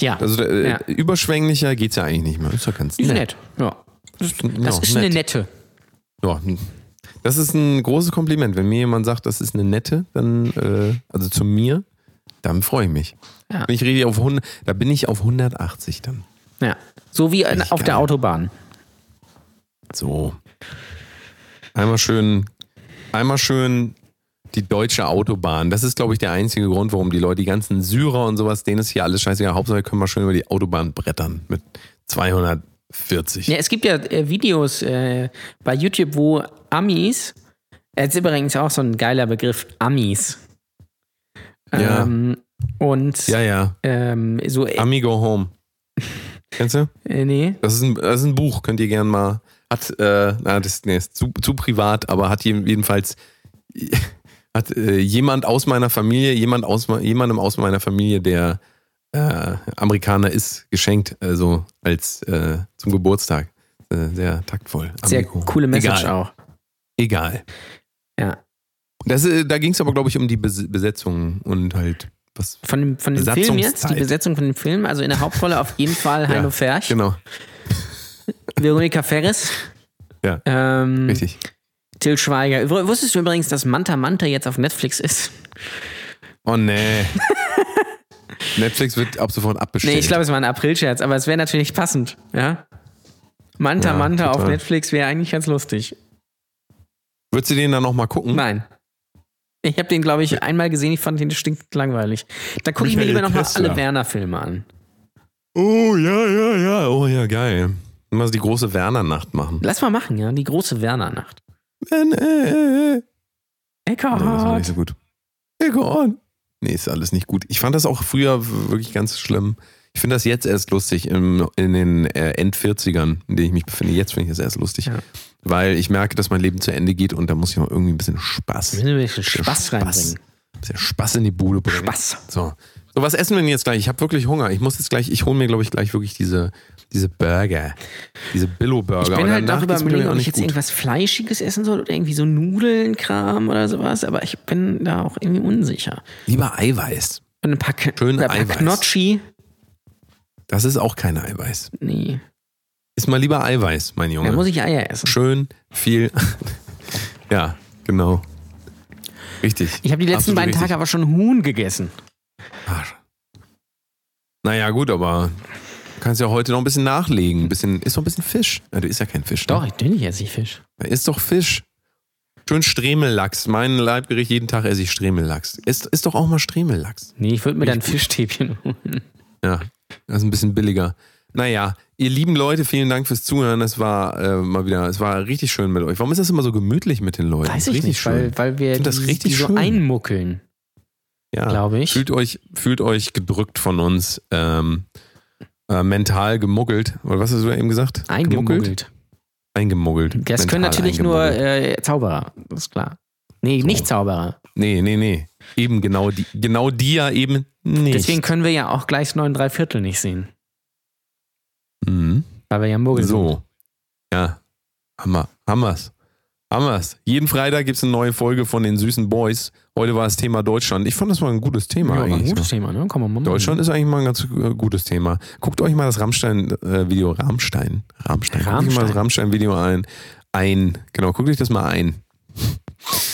Ja, Also äh, Ja. überschwänglicher geht's ja eigentlich nicht mehr. Ist ja ganz die ist nett. nett. Ja. Das Ja, ist nett. eine nette. Ja, das ist ein großes Kompliment. Wenn mir jemand sagt, das ist eine nette, dann, äh, also zu mir, dann freue ich mich. Ja. Wenn ich rede auf 100, da bin ich auf 180 dann. Ja. So wie in, auf der geil. Autobahn. So. Einmal schön, einmal schön die deutsche Autobahn. Das ist, glaube ich, der einzige Grund, warum die Leute, die ganzen Syrer und sowas, denen ist hier alles scheißegal. Hauptsache können wir schön über die Autobahn brettern mit 240. Ja, es gibt ja äh, Videos äh, bei YouTube, wo Amis, jetzt ist übrigens auch so ein geiler Begriff, Amis. Ja. Ähm, und Ja, ja. ähm, so, äh, Amigo Home. Kennst du? äh, nee, Das ist ein, das ist ein Buch, könnt ihr gerne mal. Hat, äh, na, das nee, ist zu, zu privat, aber hat je- jedenfalls hat äh, jemand aus meiner Familie, jemand aus, jemandem aus meiner Familie, der äh, Amerikaner ist, geschenkt, also als äh, zum Geburtstag. Äh, sehr taktvoll. sehr Amigo. coole Message Egal. auch. Egal. Ja. Das, äh, da ging es aber, glaube ich, um die Bes Besetzung und halt was. Von dem, von dem Film jetzt, die. Besetzung von dem Film, also in der Hauptrolle auf jeden Fall Heino Ja, Ferch, Genau, Veronika Ferris, Ja. ähm, richtig. Till Schweiger. Wusstest du übrigens, dass Manta Manta jetzt auf Netflix ist? Oh nee. Netflix wird ab sofort abbestellt. Nee, ich glaube, es war ein Aprilscherz, aber es wäre natürlich passend, ja? Manta Ja, Manta auf total. Netflix wäre eigentlich ganz lustig. Würdest du den dann nochmal gucken? Nein. Ich habe den, glaube ich, einmal gesehen, ich fand den stinkend langweilig. Da gucke ich mir lieber nochmal alle Werner-Filme an. Oh, ja, ja, ja. Oh, ja, geil. Mal die große Werner-Nacht machen. Lass mal machen, ja, die große Werner-Nacht. Wenn, äh, äh. Nee, das war nicht so gut. Egal. Nee, ist alles nicht gut. Ich fand das auch früher wirklich ganz schlimm. Ich finde das jetzt erst lustig, im, in den äh, End-40ern, in denen ich mich befinde. Jetzt finde ich das erst lustig. Ja. Weil ich merke, dass mein Leben zu Ende geht und da muss ich noch irgendwie ein bisschen Spaß, ein bisschen bisschen Spaß reinbringen. ein bisschen Spaß in die Bude bringen. Spaß. So. So, was essen wir denn jetzt gleich? Ich habe wirklich Hunger. Ich muss jetzt gleich, ich hole mir, glaube ich, gleich wirklich diese, diese Burger. Diese Billo-Burger. Ich bin halt darüber mir überlegen, ob ich jetzt gut. irgendwas Fleischiges essen soll oder irgendwie so Nudelnkram oder sowas, aber ich bin da auch irgendwie unsicher. Lieber Eiweiß. Und ein paar, Schön ein paar Eiweiß. Gnocchi. Das ist auch kein Eiweiß. Nee, Ist mal lieber Eiweiß, mein Junge. da muss ich Eier essen. Schön viel. ja, genau. Richtig. Ich habe die letzten Absolut beiden richtig. Tage aber schon Huhn gegessen. Arsch. Naja, gut, aber du kannst ja heute noch ein bisschen nachlegen. Ein bisschen, ist doch ein bisschen Fisch. Ja, du isst ja kein Fisch. Doch, Ne? natürlich esse ich Fisch. Da Ist doch Fisch. Schön Stremellachs. Mein Leibgericht, jeden Tag esse ich Stremellachs. Ist, ist doch auch mal Stremellachs. Nee, ich würde mir dann Fischstäbchen holen. Ja, das ist ein bisschen billiger. Naja, ihr lieben Leute, vielen Dank fürs Zuhören. Es war äh, mal wieder, es war richtig schön mit euch. Warum ist das immer so gemütlich mit den Leuten? Weiß ich richtig nicht, weil, weil wir das die, richtig die so schön. einmuckeln, ja. glaube ich. Fühlt euch, fühlt euch gedrückt von uns, ähm, äh, mental gemuggelt. Oder was hast du eben gesagt? Eingemuggelt. Eingemuggelt. Das können Mental natürlich nur äh, Zauberer, das ist klar. Nee, nicht Zauberer. Nee, nee, nee. Eben genau die, genau die ja eben nicht. Deswegen können wir ja auch gleich neun drei Viertel nicht sehen. Mhm. Weil wir ja Muggel sind. So. Ja. Hammer. Hammers. Hammers. Jeden Freitag gibt es eine neue Folge von den süßen Boys. Heute war das Thema Deutschland. Ich fand das mal ein gutes Thema Ja, war ein eigentlich. gutes Thema, ne? Man mal machen. Deutschland ist eigentlich mal ein ganz äh, gutes Thema. Guckt euch mal das Rammstein-Video, Rammstein, Rammstein, guckt euch mal das Rammstein-Video ein. Ein, genau, guckt euch das mal ein.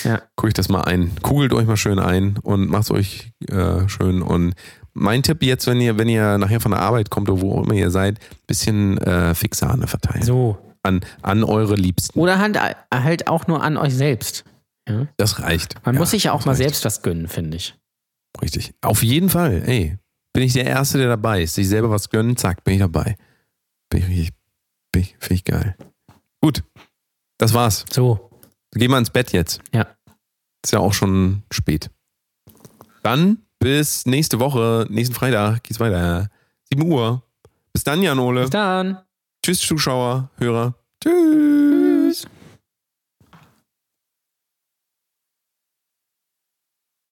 Ja. Guckt euch das mal ein. Kugelt euch mal schön ein und macht euch äh, schön. Und mein Tipp jetzt, wenn ihr, wenn ihr nachher von der Arbeit kommt oder wo auch immer ihr seid, bisschen äh, Fixsahne verteilen. So. An, an eure Liebsten. Oder halt, halt auch nur an euch selbst. Ja? Das reicht. Man Ja, muss sich ja auch mal reicht. selbst was gönnen, finde ich. Richtig. Auf jeden Fall. Ey, bin ich der Erste, der dabei ist. Sich selber was gönnen, zack, bin ich dabei. Bin ich richtig, bin ich, finde ich geil. Gut. Das war's. So, Gehen wir ins Bett jetzt. ja. Ist ja auch schon spät. Dann bis nächste Woche, nächsten Freitag geht's weiter. 7 Uhr. Bis dann, Jan Ole. Bis dann. Tschüss, Zuschauer, Hörer. Tschüss.